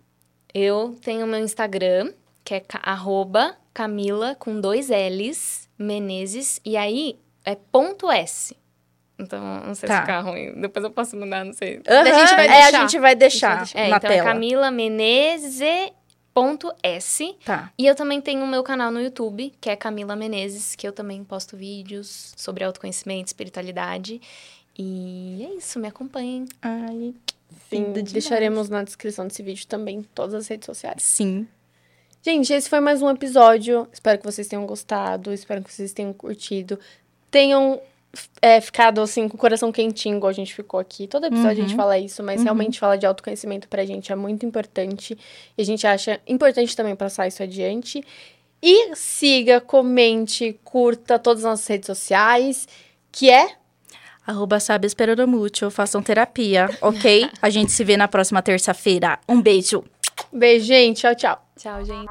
Eu tenho meu Instagram, que é arroba Camila com dois L's, Menezes, e aí é ponto S. Então, não sei Tá. se ficar ruim. Depois eu posso mandar, não sei. Aham, a gente vai é, deixar. a gente vai deixar É, na então é tela. Camila Menezes S. Tá. E eu também tenho o meu canal no YouTube, que é Camila Menezes, que eu também posto vídeos sobre autoconhecimento, espiritualidade. E é isso, me acompanhem. Ai, Sim, deixaremos na descrição desse vídeo também todas as redes sociais. sim. Gente, esse foi mais um episódio. Espero que vocês tenham gostado. Espero que vocês tenham curtido. Tenham é, ficado assim com o coração quentinho, igual a gente ficou aqui. Todo episódio uhum. a gente uhum. fala isso, mas uhum. realmente falar de autoconhecimento pra gente é muito importante. E a gente acha importante também passar isso adiante. E siga, comente, curta todas as nossas redes sociais, que é Arroba sabe esperando mútil, façam terapia, ok? A gente se vê na próxima terça-feira. Um beijo. Beijo, gente. Tchau, tchau. Tchau, gente.